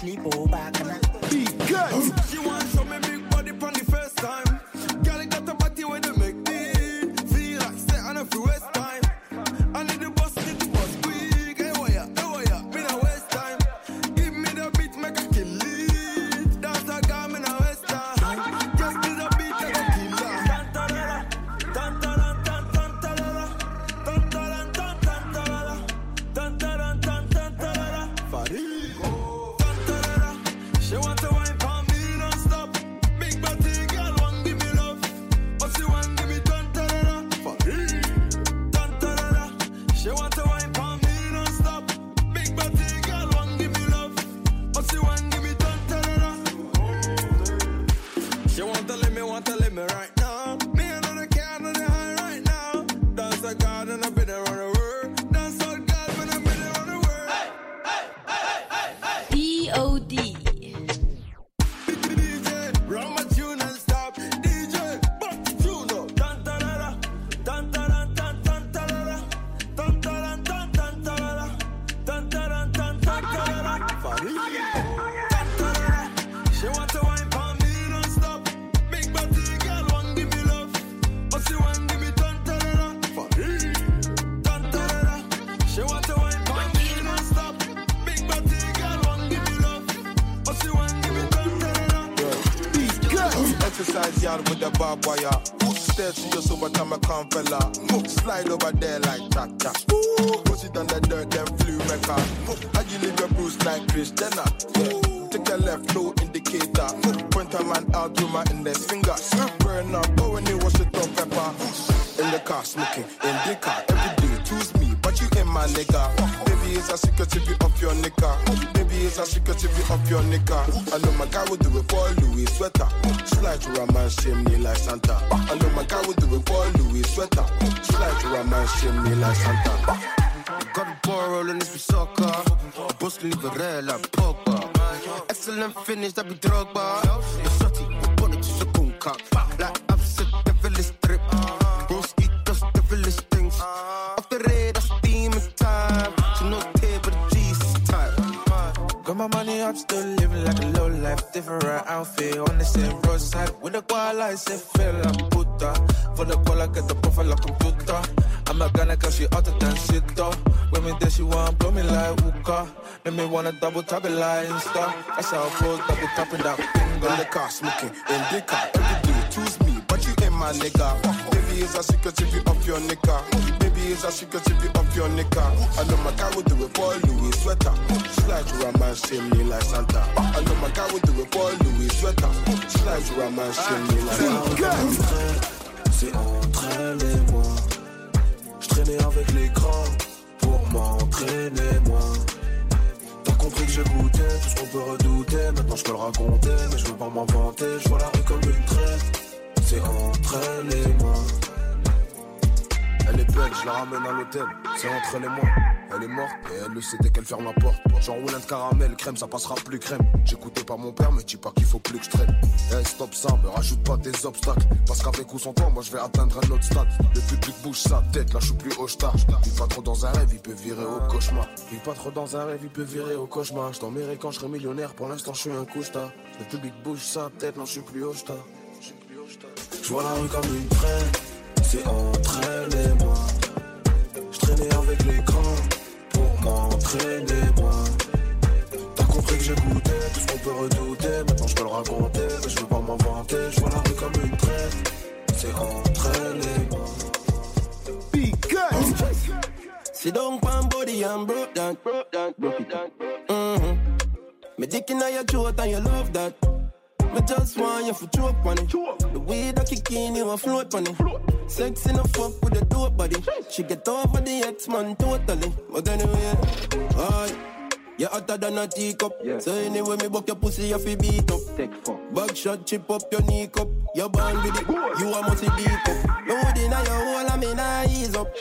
sleep over. Cauchemar. Vis pas trop dans un rêve, il peut virer au cauchemar. Je dormirai quand je serai millionnaire, pour l'instant je suis un couche-tard. Le public bouge sa tête, non je suis plus au star. Je vois la rue comme une traite. C'est entre elle et moi. Je traînais avec l'écran pour m'entraîner, moi. T'as compris que j'ai goûté tout ce qu'on peut redouter. Maintenant je peux le raconter, mais je veux pas m'en vanter. Je vois la rue comme une traite. C'est entre elle et moi. Sit down, pan body and broke that. Broke that, broke it down. Mm-hmm. Me dick inna your throat and you love that. Me just want you for choke on it. The way that kick in, you a float on it. Sex in a fuck with a dope body. She get over the ex-man totally. But anyway, alright. You're hotter than a teacup. So anyway, me buck your pussy, you fi beat up. Take fuck. Back shot, chip up your knee cup. You're born with it. You a musty deep up. No hood inna your hole, I mean I ease up.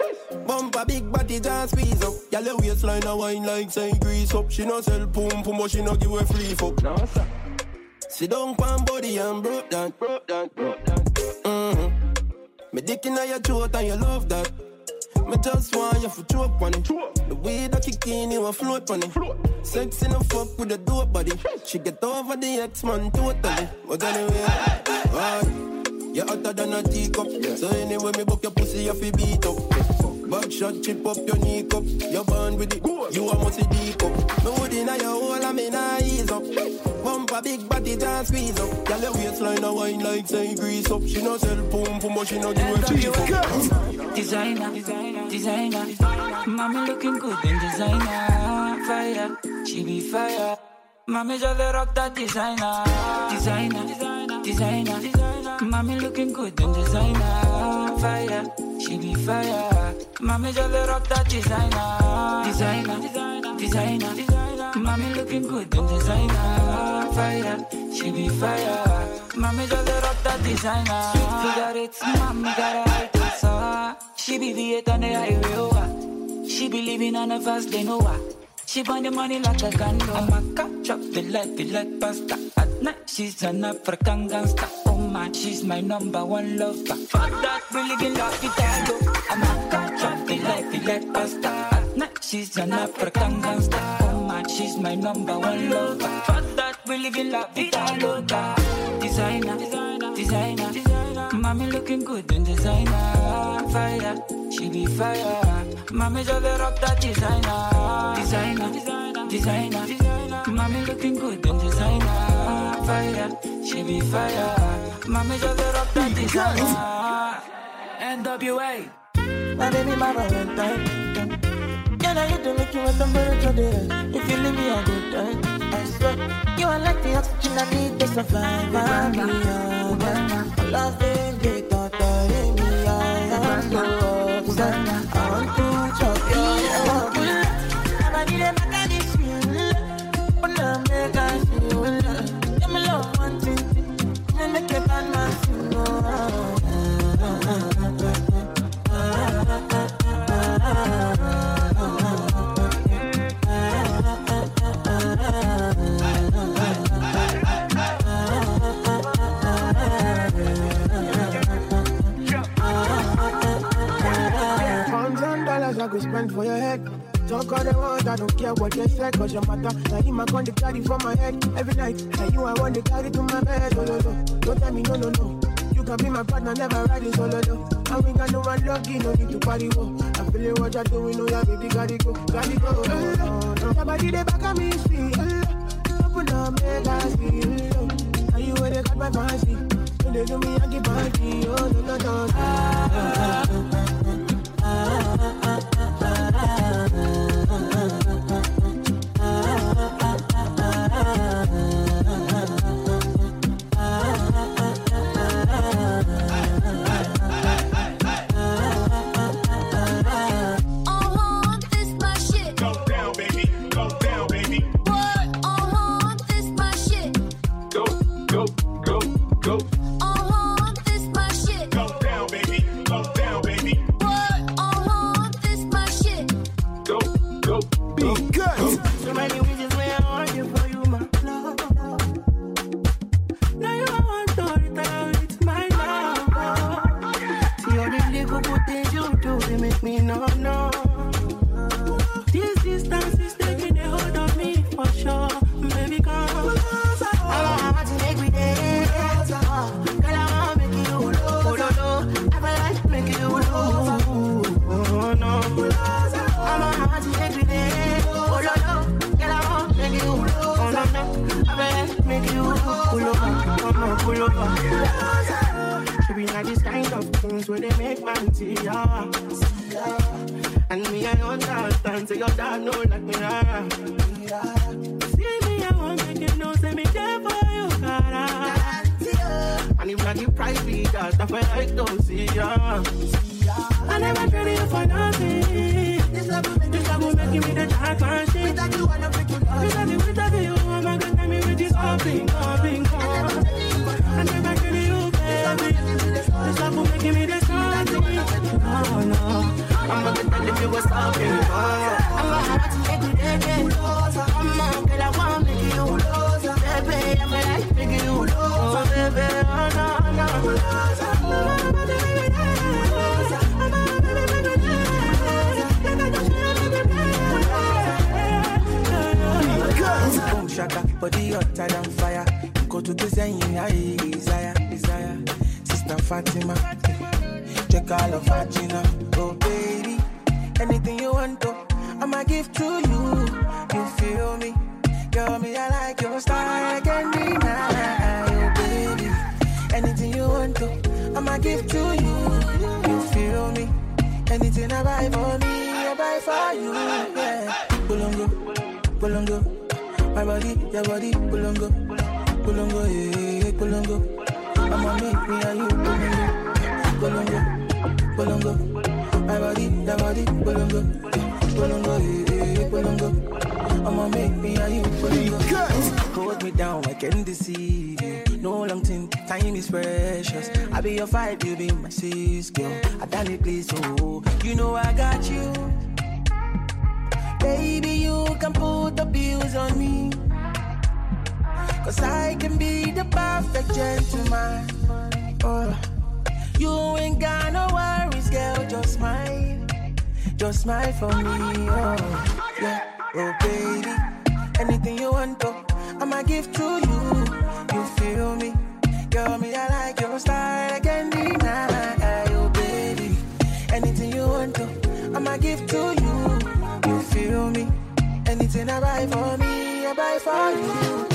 Bumper big body just squeeze up. Y'all your waistline a wine like say grease up. She no sell pum pum, but she no give a free fuck. No sir. Sit down, pan body and broke that. Broke that, broke that. Mm-hmm. Me dick inna your throat and you love that. Me just want you for choke on it. The way that kick in, you a float on it. Sex in a fuck with a dope body. She get over the ex-man totally. But anyway, alright. You're hotter than a teacup. So anyway, me book your pussy, you fi beat up. Back shot, chip up your knee cup. You're born with it. You a musty deep up. No hood inna your hole, I mean I ease up. Bumper big body just squeeze up. Girl, your waistline a wine like say grease up. She no sell pum pum, but she no give a cheap up. Designer, designer, Mommy looking good in designer. Fire, she be fire. Mommy just rock that designer. Designer, designer, Mommy looking good in designer. Fire, she be fire. Mommy just dey rock that designer. Designer, designer, designer. Mommy looking good in designer. Fire, she be fire. Mommy just let up that designer. Sweet figure eight, mommy got a height so uh. She be V8 on the highway, oh. Uh. She be living on a fast lane, oh. She burn the money like a candle. I'm a cat, drop the light, the light pasta. At night, she's an African gangster. Oh man, she's my number one lover. Fuck that, really love it all. I'm a cat, drop the light, the light pasta. At night, she's an African gangster. Oh she's my number one lover. Fuck that, really get love it all. Designer, designer, designer. Mommy looking good in designer. Fire, she be fire. Mommy just up that designer. Designer, designer, designer. Mommy looking good in designer. Fire, she be fire. Mommy just up that designer. NWA. My baby, my Valentine. Yeah, now you do make you want temperature there. If you leave me a good time, I swear. You are like the oxygen I need to survive. I'm beyond. Love it, get out of me. Oh. I am I to your love. I need a make and I could spend for your head. Talk all they want, I don't care what they say, cause your matter. Now you my con the carry for my head every night. Now you I want to carry to my bed. Oh, no, no. Don't tell me no, no, no. You can be my partner, never riding solo, no. And we got no one lucky, no need to party, wo. I feel it, what you're doing, oh yeah, baby, gotta go, gotta go. Oh, no, no. Your body, they back at me, sweet. Oh, open up, make I see. Oh, now you where they got my fancy. When they do me, I give party. Oh, no, no, no. Ah, ah, for you.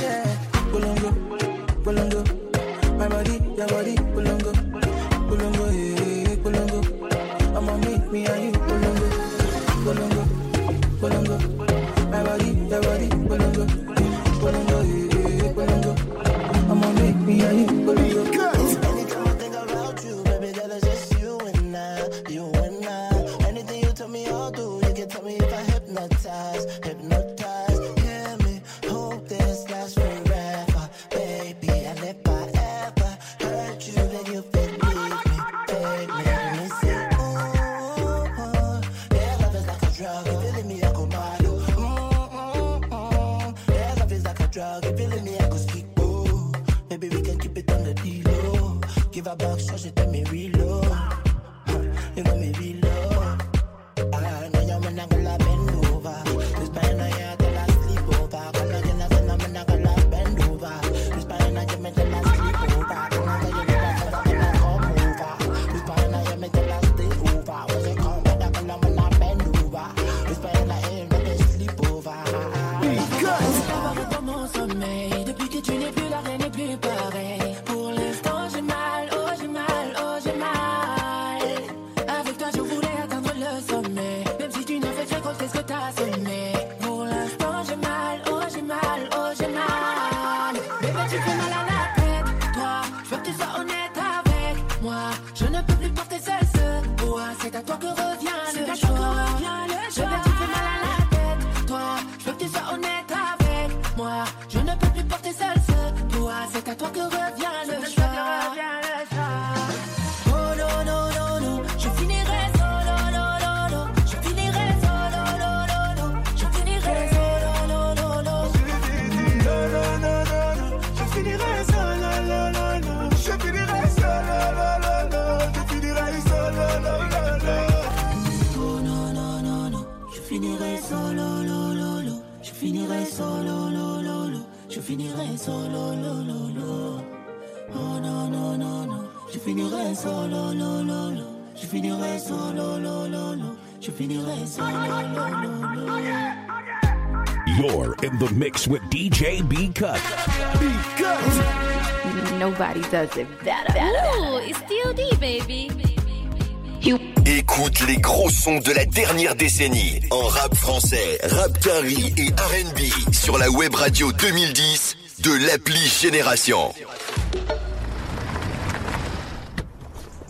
Écoute les gros sons de la dernière décennie en rap français, rap carry et RB sur la web radio 2010 de l'appli Génération.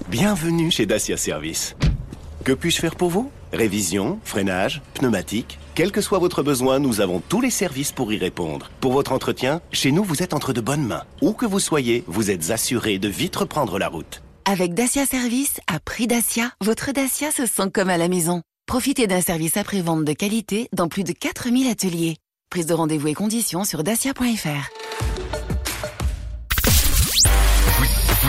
Bienvenue chez Dacia Service. Que puis-je faire pour vous? Révision, freinage, pneumatique quel que soit votre besoin, nous avons tous les services pour y répondre. Pour votre entretien, chez nous, vous êtes entre de bonnes mains. Où que vous soyez, vous êtes assuré de vite reprendre la route. Avec Dacia Service, à prix Dacia, votre Dacia se sent comme à la maison. Profitez d'un service après-vente de qualité dans plus de 4000 ateliers. Prise de rendez-vous et conditions sur dacia.fr.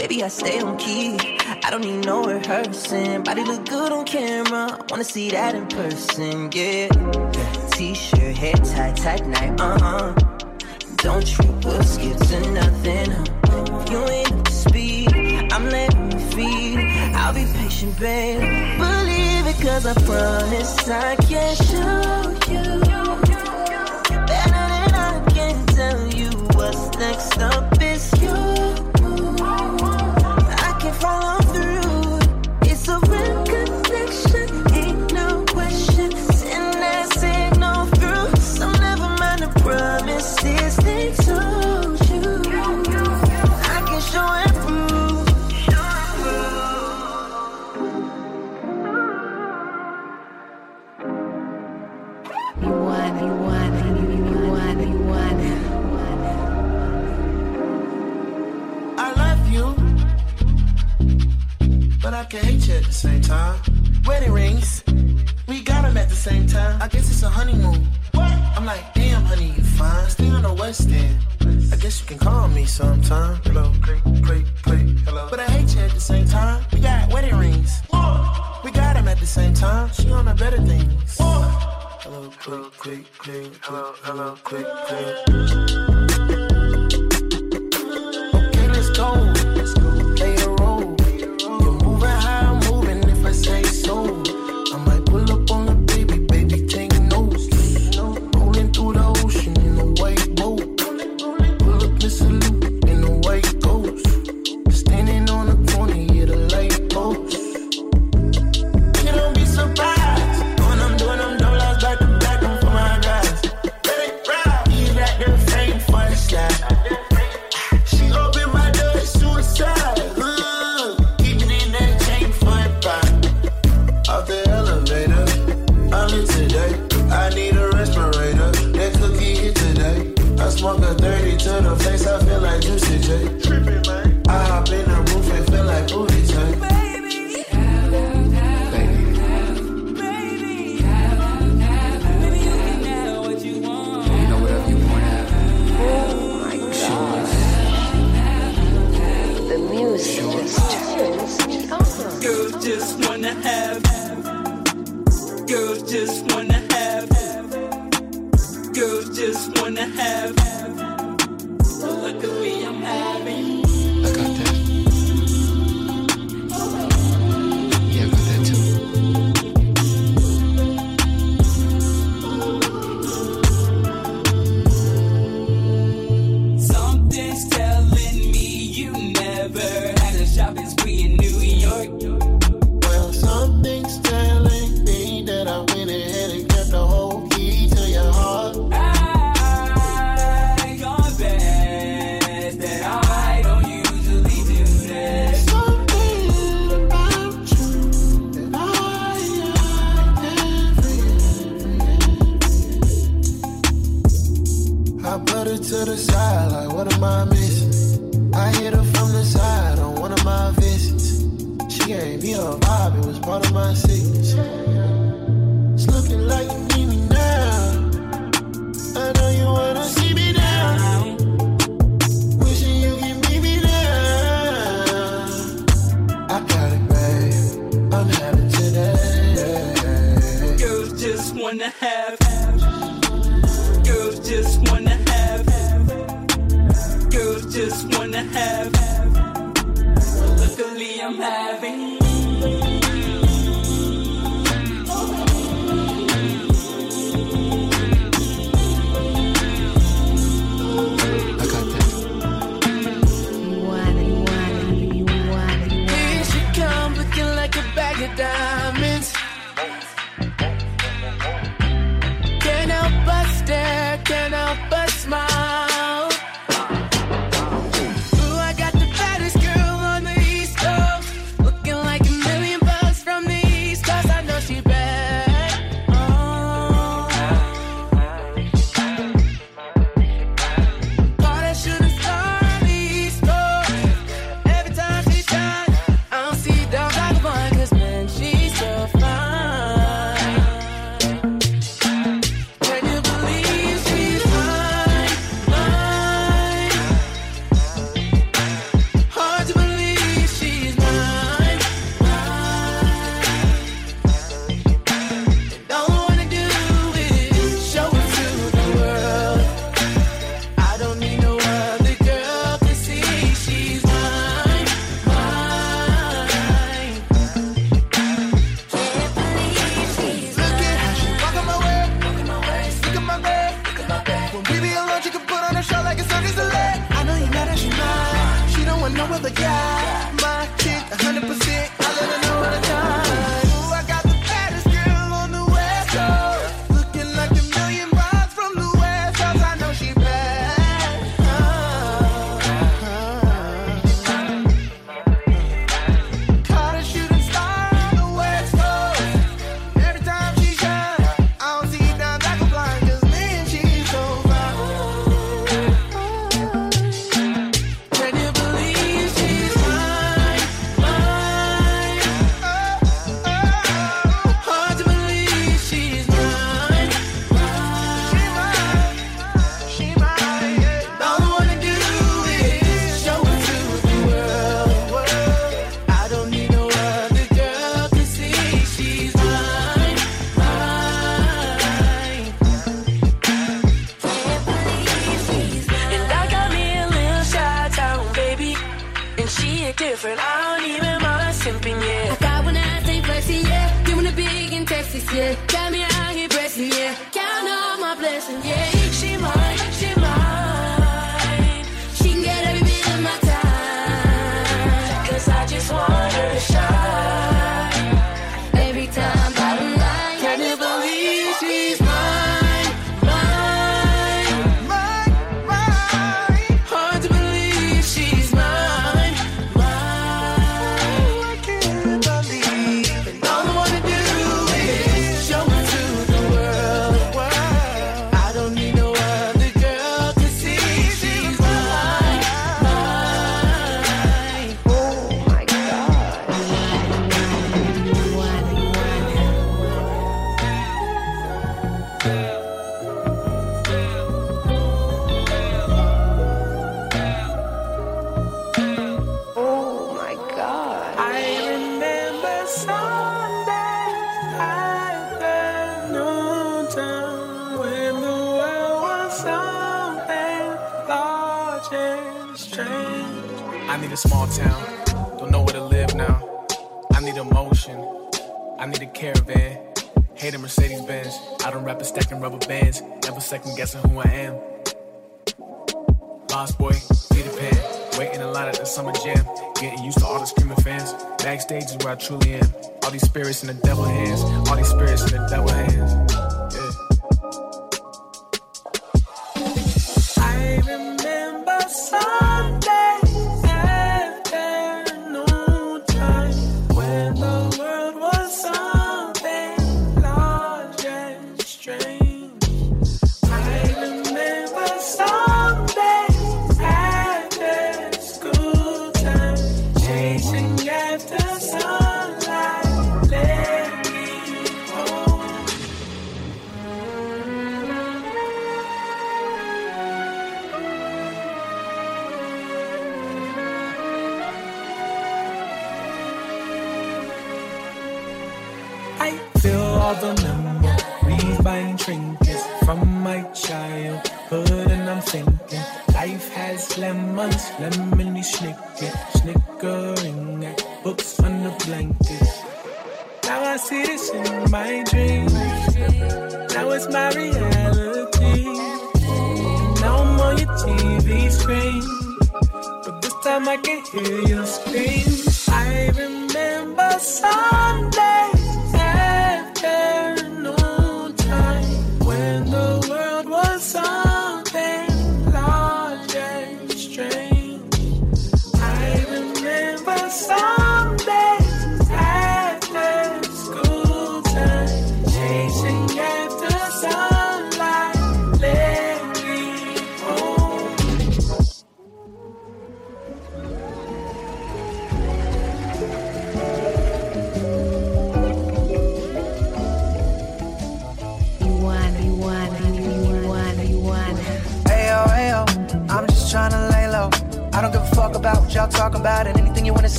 Baby, I stay on key. I don't need no rehearsing. Body look good on camera. I wanna see that in person, yeah. T-shirt, hair tight, tight night, uh-huh. Don't trip, we'll skip to nothing. If You ain't up to speed. I'm letting you feed. I'll be patient, babe. Believe it, cause I promise I can show you. Better than I can tell you what's next up. at the same time. Wedding rings, we got them at the same time. I guess it's a honeymoon. What? I'm like, damn, honey, you fine. Stay on the West End. I guess you can call me sometime. Hello, click, click, click, hello. But I hate you at the same time. We got wedding rings. What? We got them at the same time. She on the better things. What? Hello, click, click, click, hello, hello, click, click. Okay, let's go. second guessing who I am. Lost boy, Peter Pan, waiting in line at the summer jam. Getting used to all the screaming fans. Backstage is where I truly am. All these spirits in the devil hands, all these spirits in the devil hands.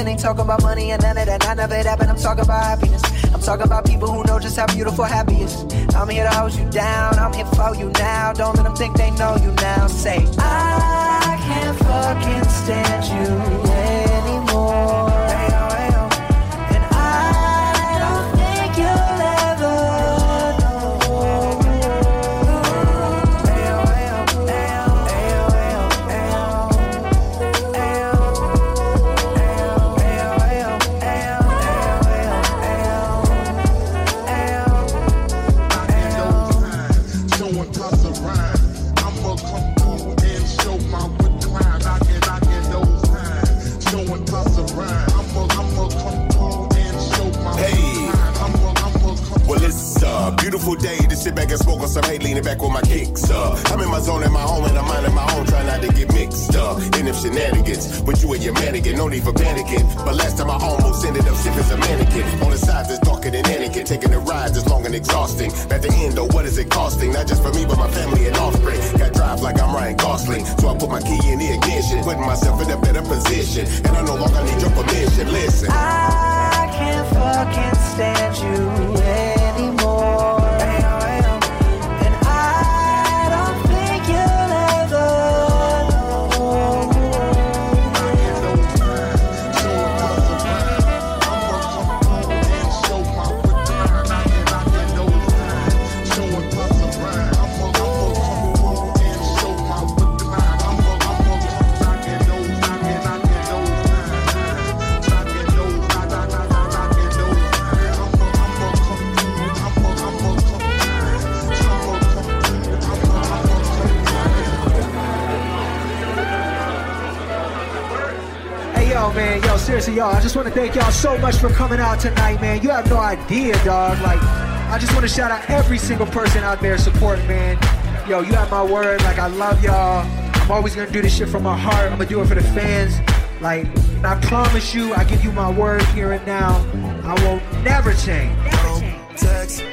even ain't talking about money and none of that. None of it happened. I'm talking about happiness. I'm talking about people who know just how beautiful happiness if shenanigans. but you and your mannequin, no need for panicking. But last time I almost ended up sippin' as a mannequin. On the sides, it's darker than Anakin. Taking a ride that's long and exhausting. At the end, though, what is it costing? Not just for me, but my family and offspring. Got drive like I'm Ryan Gosling. So I put my key in the ignition. Putting myself in a better position. And I no longer need your permission. Listen. I can't fucking stand you. Yeah. listen, y'all, I just want to thank y'all so much for coming out tonight, man. You have no idea, dog. Like, I just want to shout out every single person out there supporting, man. Yo, you have my word. Like, I love y'all. I'm always going to do this shit from my heart. I'm going to do it for the fans. Like, I promise you, I give you my word here and now. I will never change. Never change. Text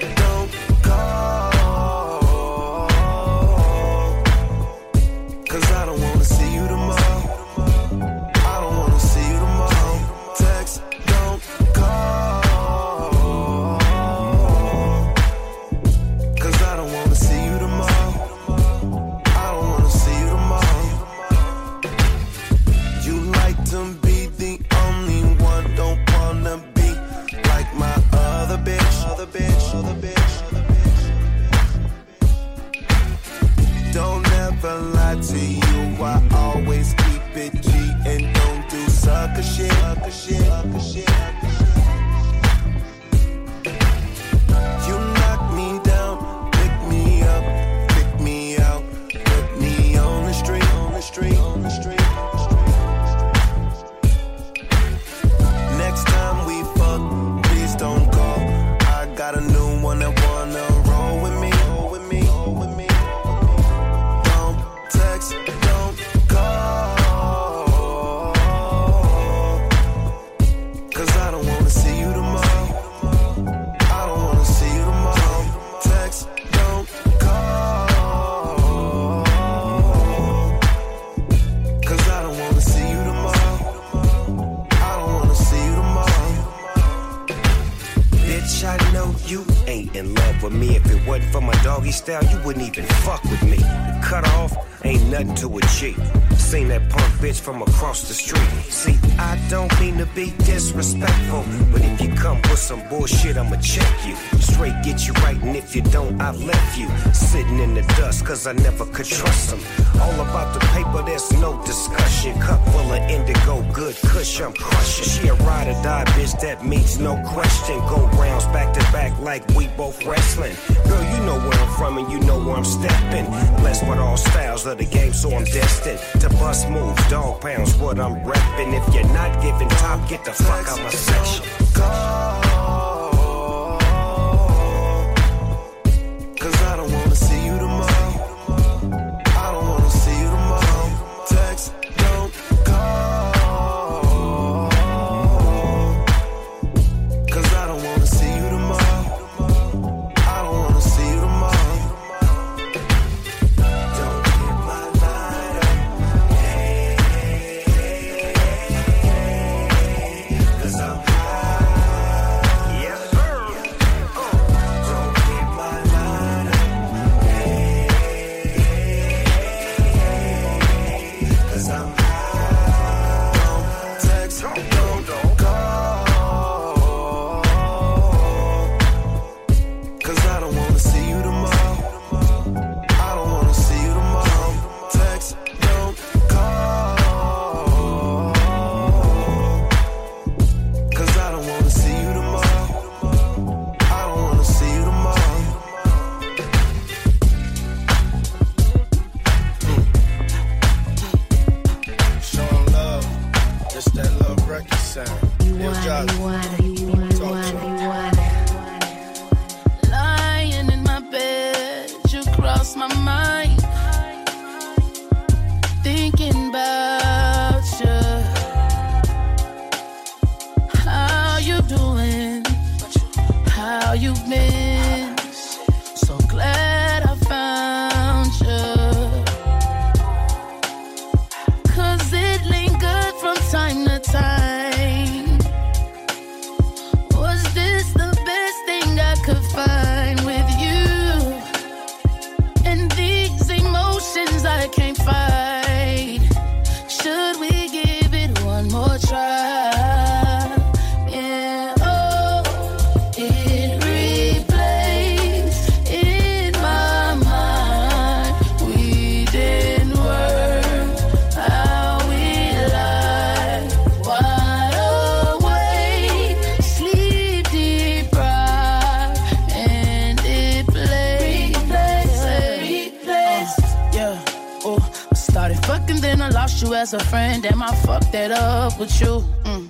across the street. See, I don't mean to be disrespectful, but if you come with some bullshit, I'ma check you. Straight get you right, and if you don't, I left you sitting in the dust, cause I never could trust them. pounds what I'm repping. If you're not giving top, get the fuck out my section. With you. Mm.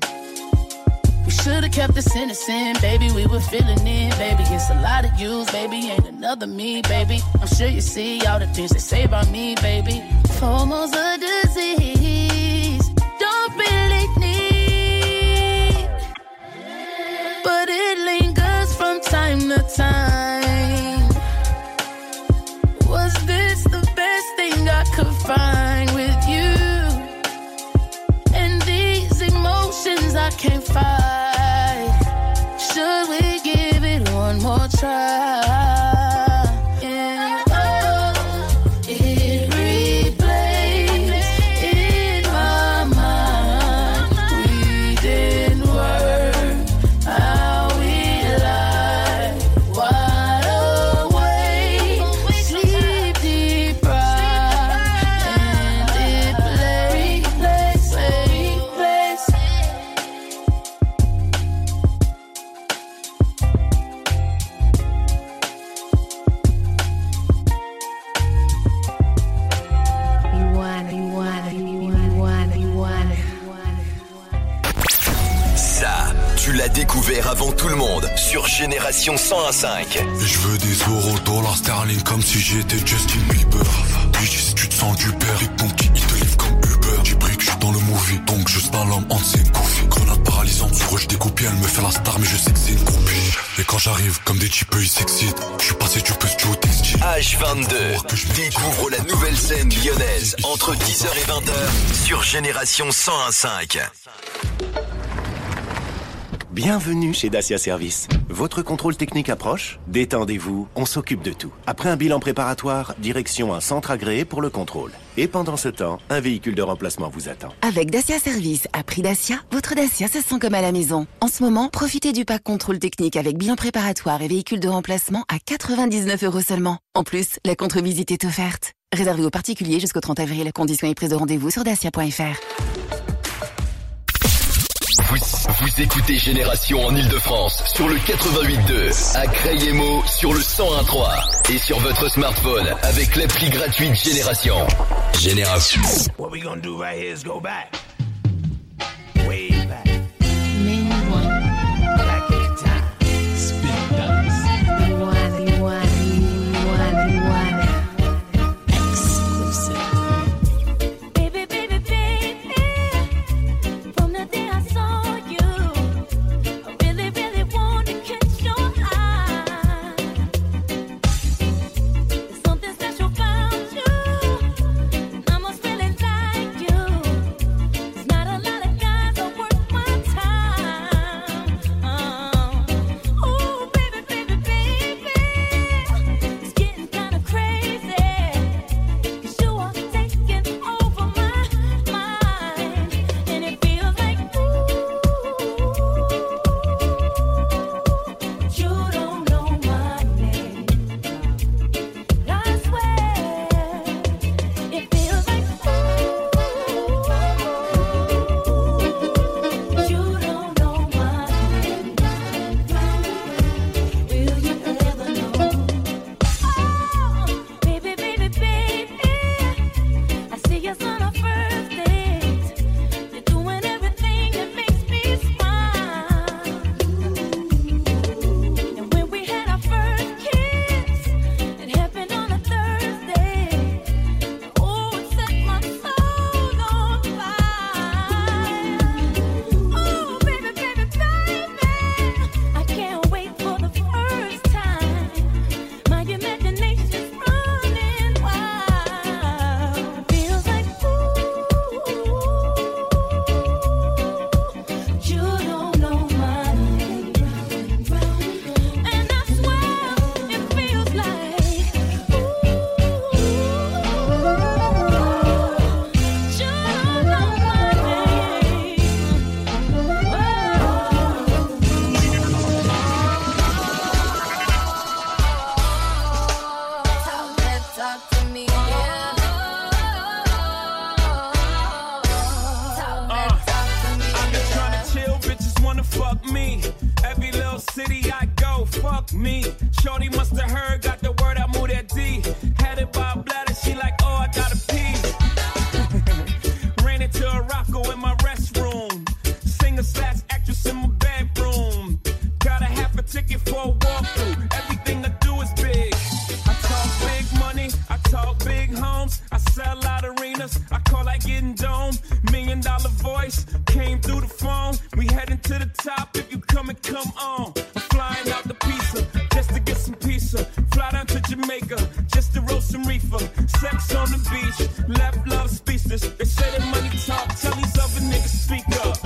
We should've kept this innocent, baby. We were feeling it, baby. It's a lot of yous, baby. Ain't another me, baby. I'm sure you see all the things they say j'arrive, comme des types, ils s'excitent. Je suis passé du peu du au textile. H22, découvre la nouvelle scène lyonnaise entre 10h et 20h sur Génération 101.5. Bienvenue chez Dacia Service. Votre contrôle technique approche Détendez-vous, on s'occupe de tout. Après un bilan préparatoire, direction un centre agréé pour le contrôle. Et pendant ce temps, un véhicule de remplacement vous attend. Avec Dacia Service à prix Dacia, votre Dacia se sent comme à la maison. En ce moment, profitez du pack contrôle technique avec bilan préparatoire et véhicule de remplacement à 99 euros seulement. En plus, la contre-visite est offerte. Réservé aux particuliers jusqu'au 30 avril. Conditions et prise de rendez-vous sur dacia.fr. Vous, vous écoutez Génération en Ile-de-France sur le 88.2, à Crayemo sur le 101.3 et sur votre smartphone avec l'appli gratuite Génération. Génération. What gonna do right here is go back. Dome. Million dollar voice came through the phone. We heading to the top. If you come and come on, I'm flying out the pizza just to get some pizza. Fly down to Jamaica just to roast some reefer. Sex on the beach, left love speechless. They say that money talk. Tell these other niggas speak up.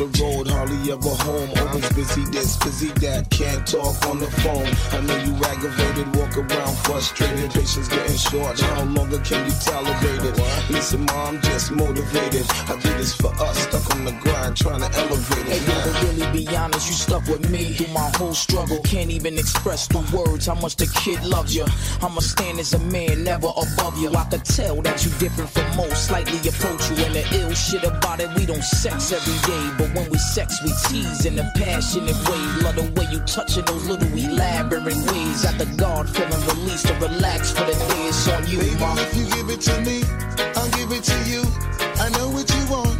The road, hardly ever home. Always busy this, busy that, can't talk on the phone. I know you aggravated, walk around frustrated, patience getting short. How longer can you tolerate it? Listen, mom, just motivated. I do this for us, on the grind, trying to elevate it. Hey, to really be honest, you stuck with me through my whole struggle. Can't even express the words how much the kid loves you. I'ma stand as a man, never above you. I could tell that you different from most, slightly approach you. And the ill shit about it, we don't sex every day. But when we sex, we tease in a passionate way. Love the way you touching those little elaborate ways. At the guard feeling released to relax for the day. It's on you, ma. If you give it to me, I'll give it to you. I know what you want,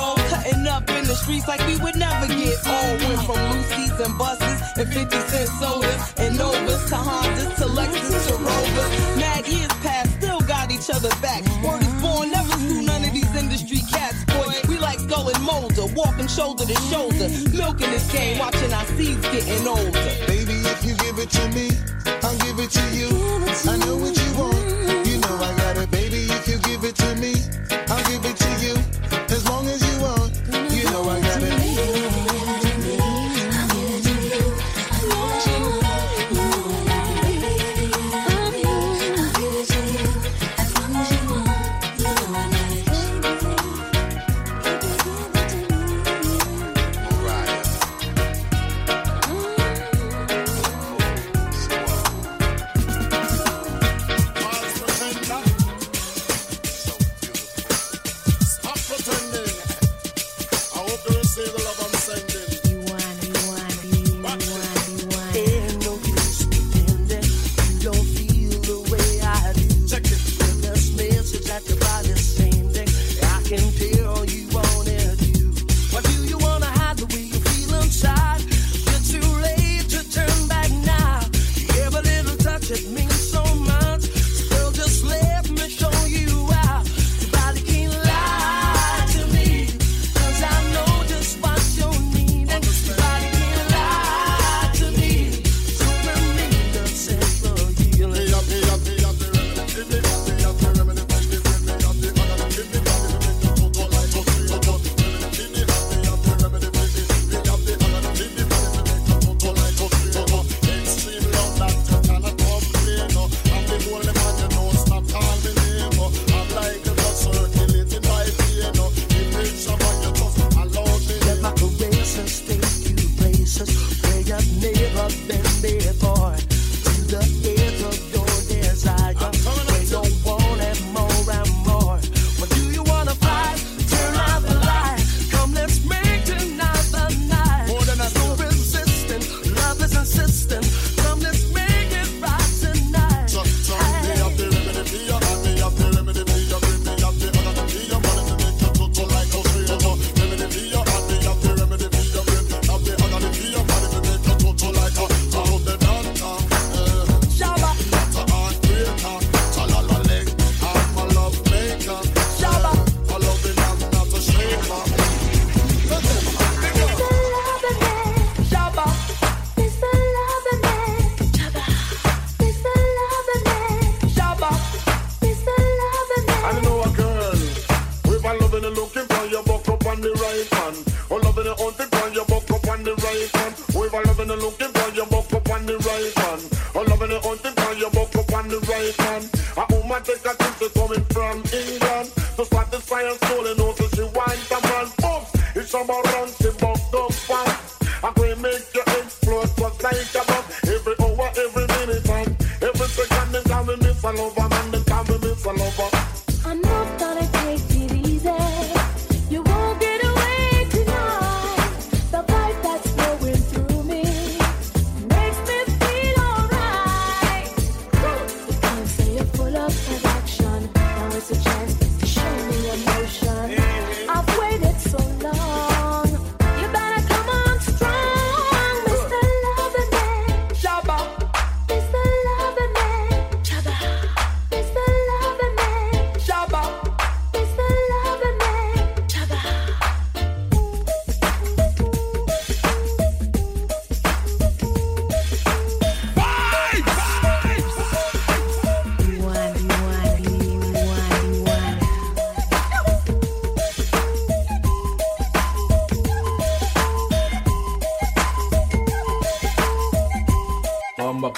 the streets like we would never get old. Went from Lucy's and buses and 50 cent sodas and Novas to Hondas to Lexus to Rovers. Mad years past, still got each other back. Word is born, never screw none of these industry cats, boy. We like and Mulder, walking shoulder to shoulder, milking this game, watching our seeds getting older. Baby, if you give it to me, I'll give it to you. I know what you want, you know I got it, baby. If you give it to me, I'll give it to you. As long as you want,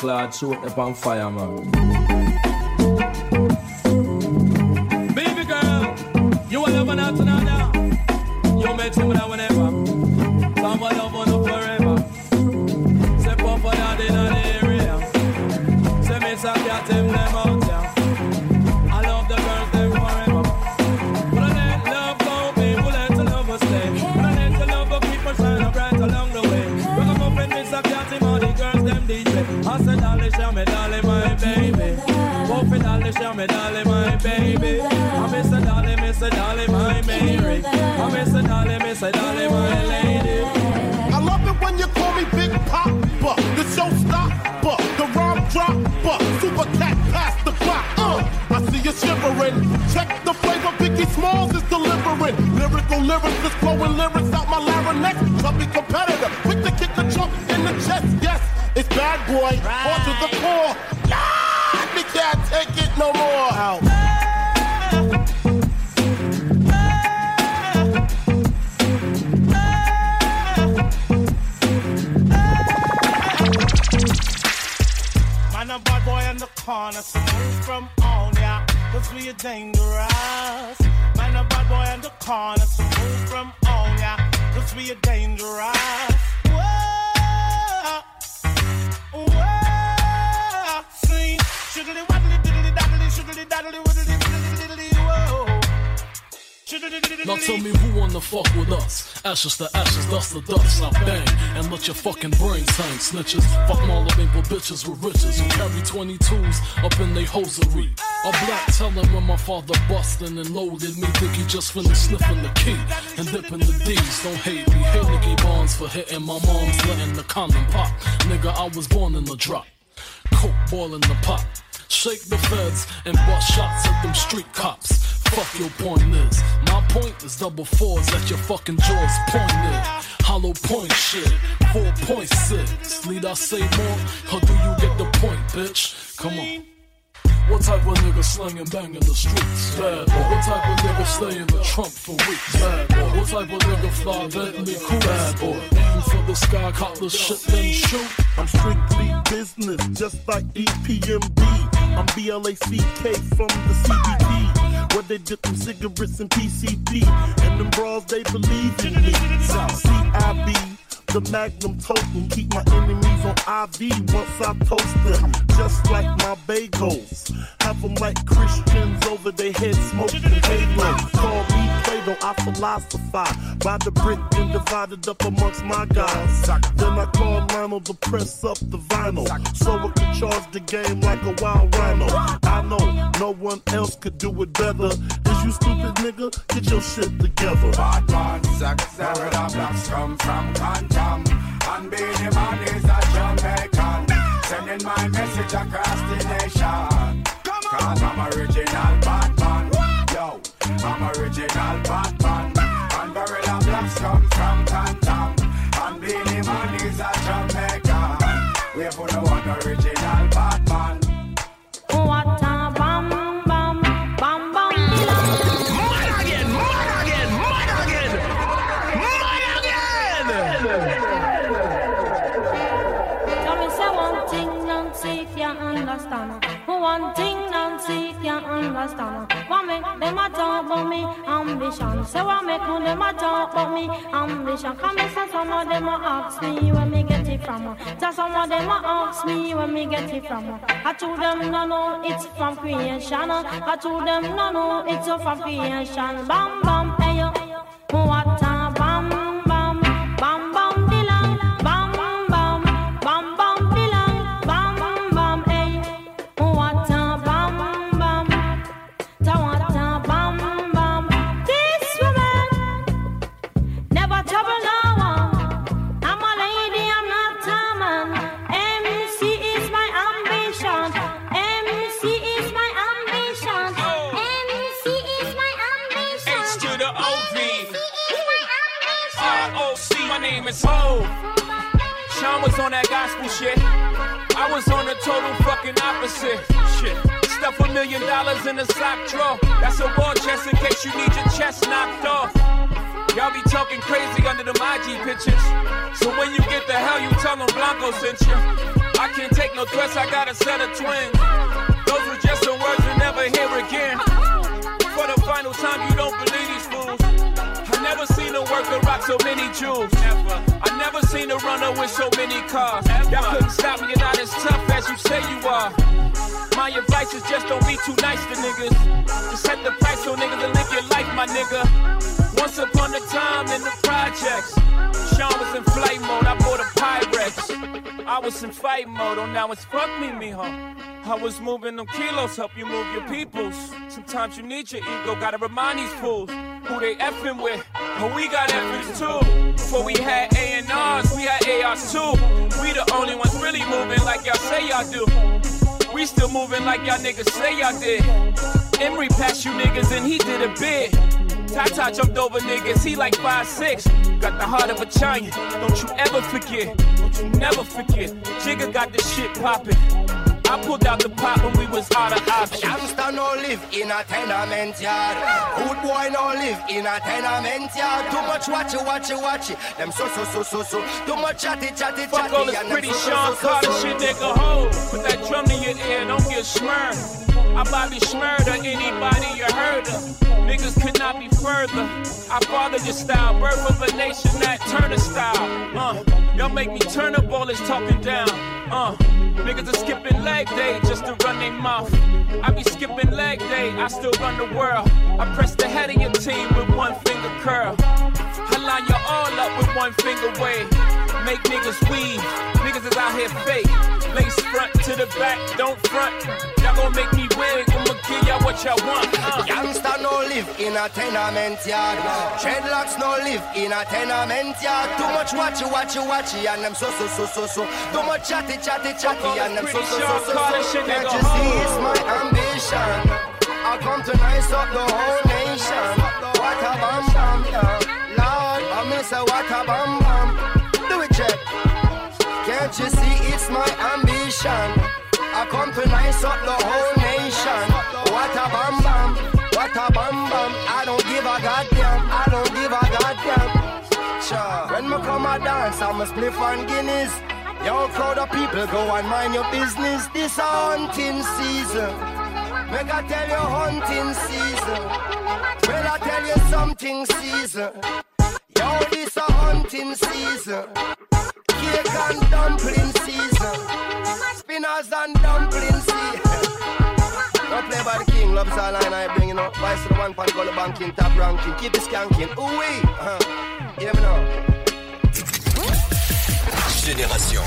clad shoot up on fire, man. Ashes to ashes, dust to dust. I bang and let your fucking brains hang, snitches. Fuck Marlboro bitches with riches who carry 22s up in they hosiery. A black tellin' when my father bustin' and loaded me. Think he just finished sniffing the key and dipping the D's. Don't hate me. Hey, Nicky Barnes for hitting my mom's letting the condom pop. Nigga, I was born in the drop. Coke boiling the pot. Shake the feds and bust shots at them street cops. Fuck your point is. My point is double fours at your fucking jaws pointed. Hollow point shit. 4.6. Need I say more? Or do you get the point, bitch? Come on. What type of nigga slanging bang in the streets? Bad boy. What type of nigga stay in the trunk for weeks? Bad boy. What type of nigga fly Bentley cool? Bad boy. Aim for the sky, cop the shit, then shoot. I'm strictly business, just like EPMD. I'm BLACK from the CBD, where they dip them cigarettes in PCP. And them bras, they believe in me. CIB, the magnum totem. Keep my enemies on IV once I toast them. Just like my bagels. Have them like Christians over their heads smoking halo. Call I philosophize. By the brick and divided up amongst my guys. Then I call Lionel to press up the vinyl. So I can charge the game like a wild rhino. I know no one else could do it better. Is you stupid nigga? Get your shit together. Bad man, sex, where the blacks come from, Cantam. And Beenie Man is a Jamaican. Sending my message across the nation. Cause I'm original Batman. Yo, I'm original Batman. Ambition. So I make no them a talk about me ambition. Come and say some of them a ask me where me get it from. So some of them a ask me where me get it from. I told them no no it's from creation. I told them no no it's from creation. Bam bam fuck me, mijo. I was moving them kilos, help you move your peoples. Sometimes you need your ego, gotta remind these fools who they effing with. But we got effings too. Before we had A&Rs, we had ARs too. We the only ones really moving like y'all say y'all do. We still moving like y'all niggas say y'all did. Emory passed you niggas and he did a bid. Tata jumped over niggas, he like 5'6. Got the heart of a giant, don't you ever forget. Don't you never forget. Jigga got the shit poppin'. I pulled out the pot when we was out of options. Youngster no live in a tenement yard. Good boy no live in a tenement yard. Too much watch it, watch it, watch it. Them so so so so so. Too much chatty chatty Fuck chatty. all this pretty so, Sean so, Carter so. shit, nigga. Ho, put that drum to your ear, don't get smirned. I Bobby Shmurda, anybody you heard of. Niggas could not be further. I father your style, birth of a nation Nat Turner style. Uh, y'all make me turn up all this talking down. Uh, niggas are skipping leg day just to run their mouth. I be skipping leg day, I still run the world. I press the head of your team with one finger curl. I line you all up with one finger wave. Make niggas weave. Niggas is out here fake. Lace front to the back, don't front. Y'all gon' make me wig. I'ma give y'all what y'all want. Uh. Youngster no live in a tenement yard. Dreadlocks no live in a tenement yard. Too much watchy, watchy, watchy, and them so so so so so. Too much chatty, chatty, chatty, and them so so so so so. Can't you see it's my ambition? I come to nice up the whole nation. What a bam bam, yeah. Lord, I miss a what a bam I come to nice up the whole nation. What a bam bam, what a bam bam. I don't give a goddamn, I don't give a goddamn. Sure. When me come a dance, I'm a spliff on Guinness. Yo, crowd of people, go and mind your business. This a hunting season. Make I tell you hunting season. Well, I tell you something season. Yo, this a hunting season. And dumpling season. Spinners and. Don't play by the king, loves all line I bring, you know. Vice to the one pan, go the banking, top ranking, keep it skanking. Ooh wee, uh-huh. Génération.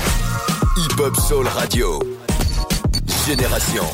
Hip Hop Soul Radio. Génération.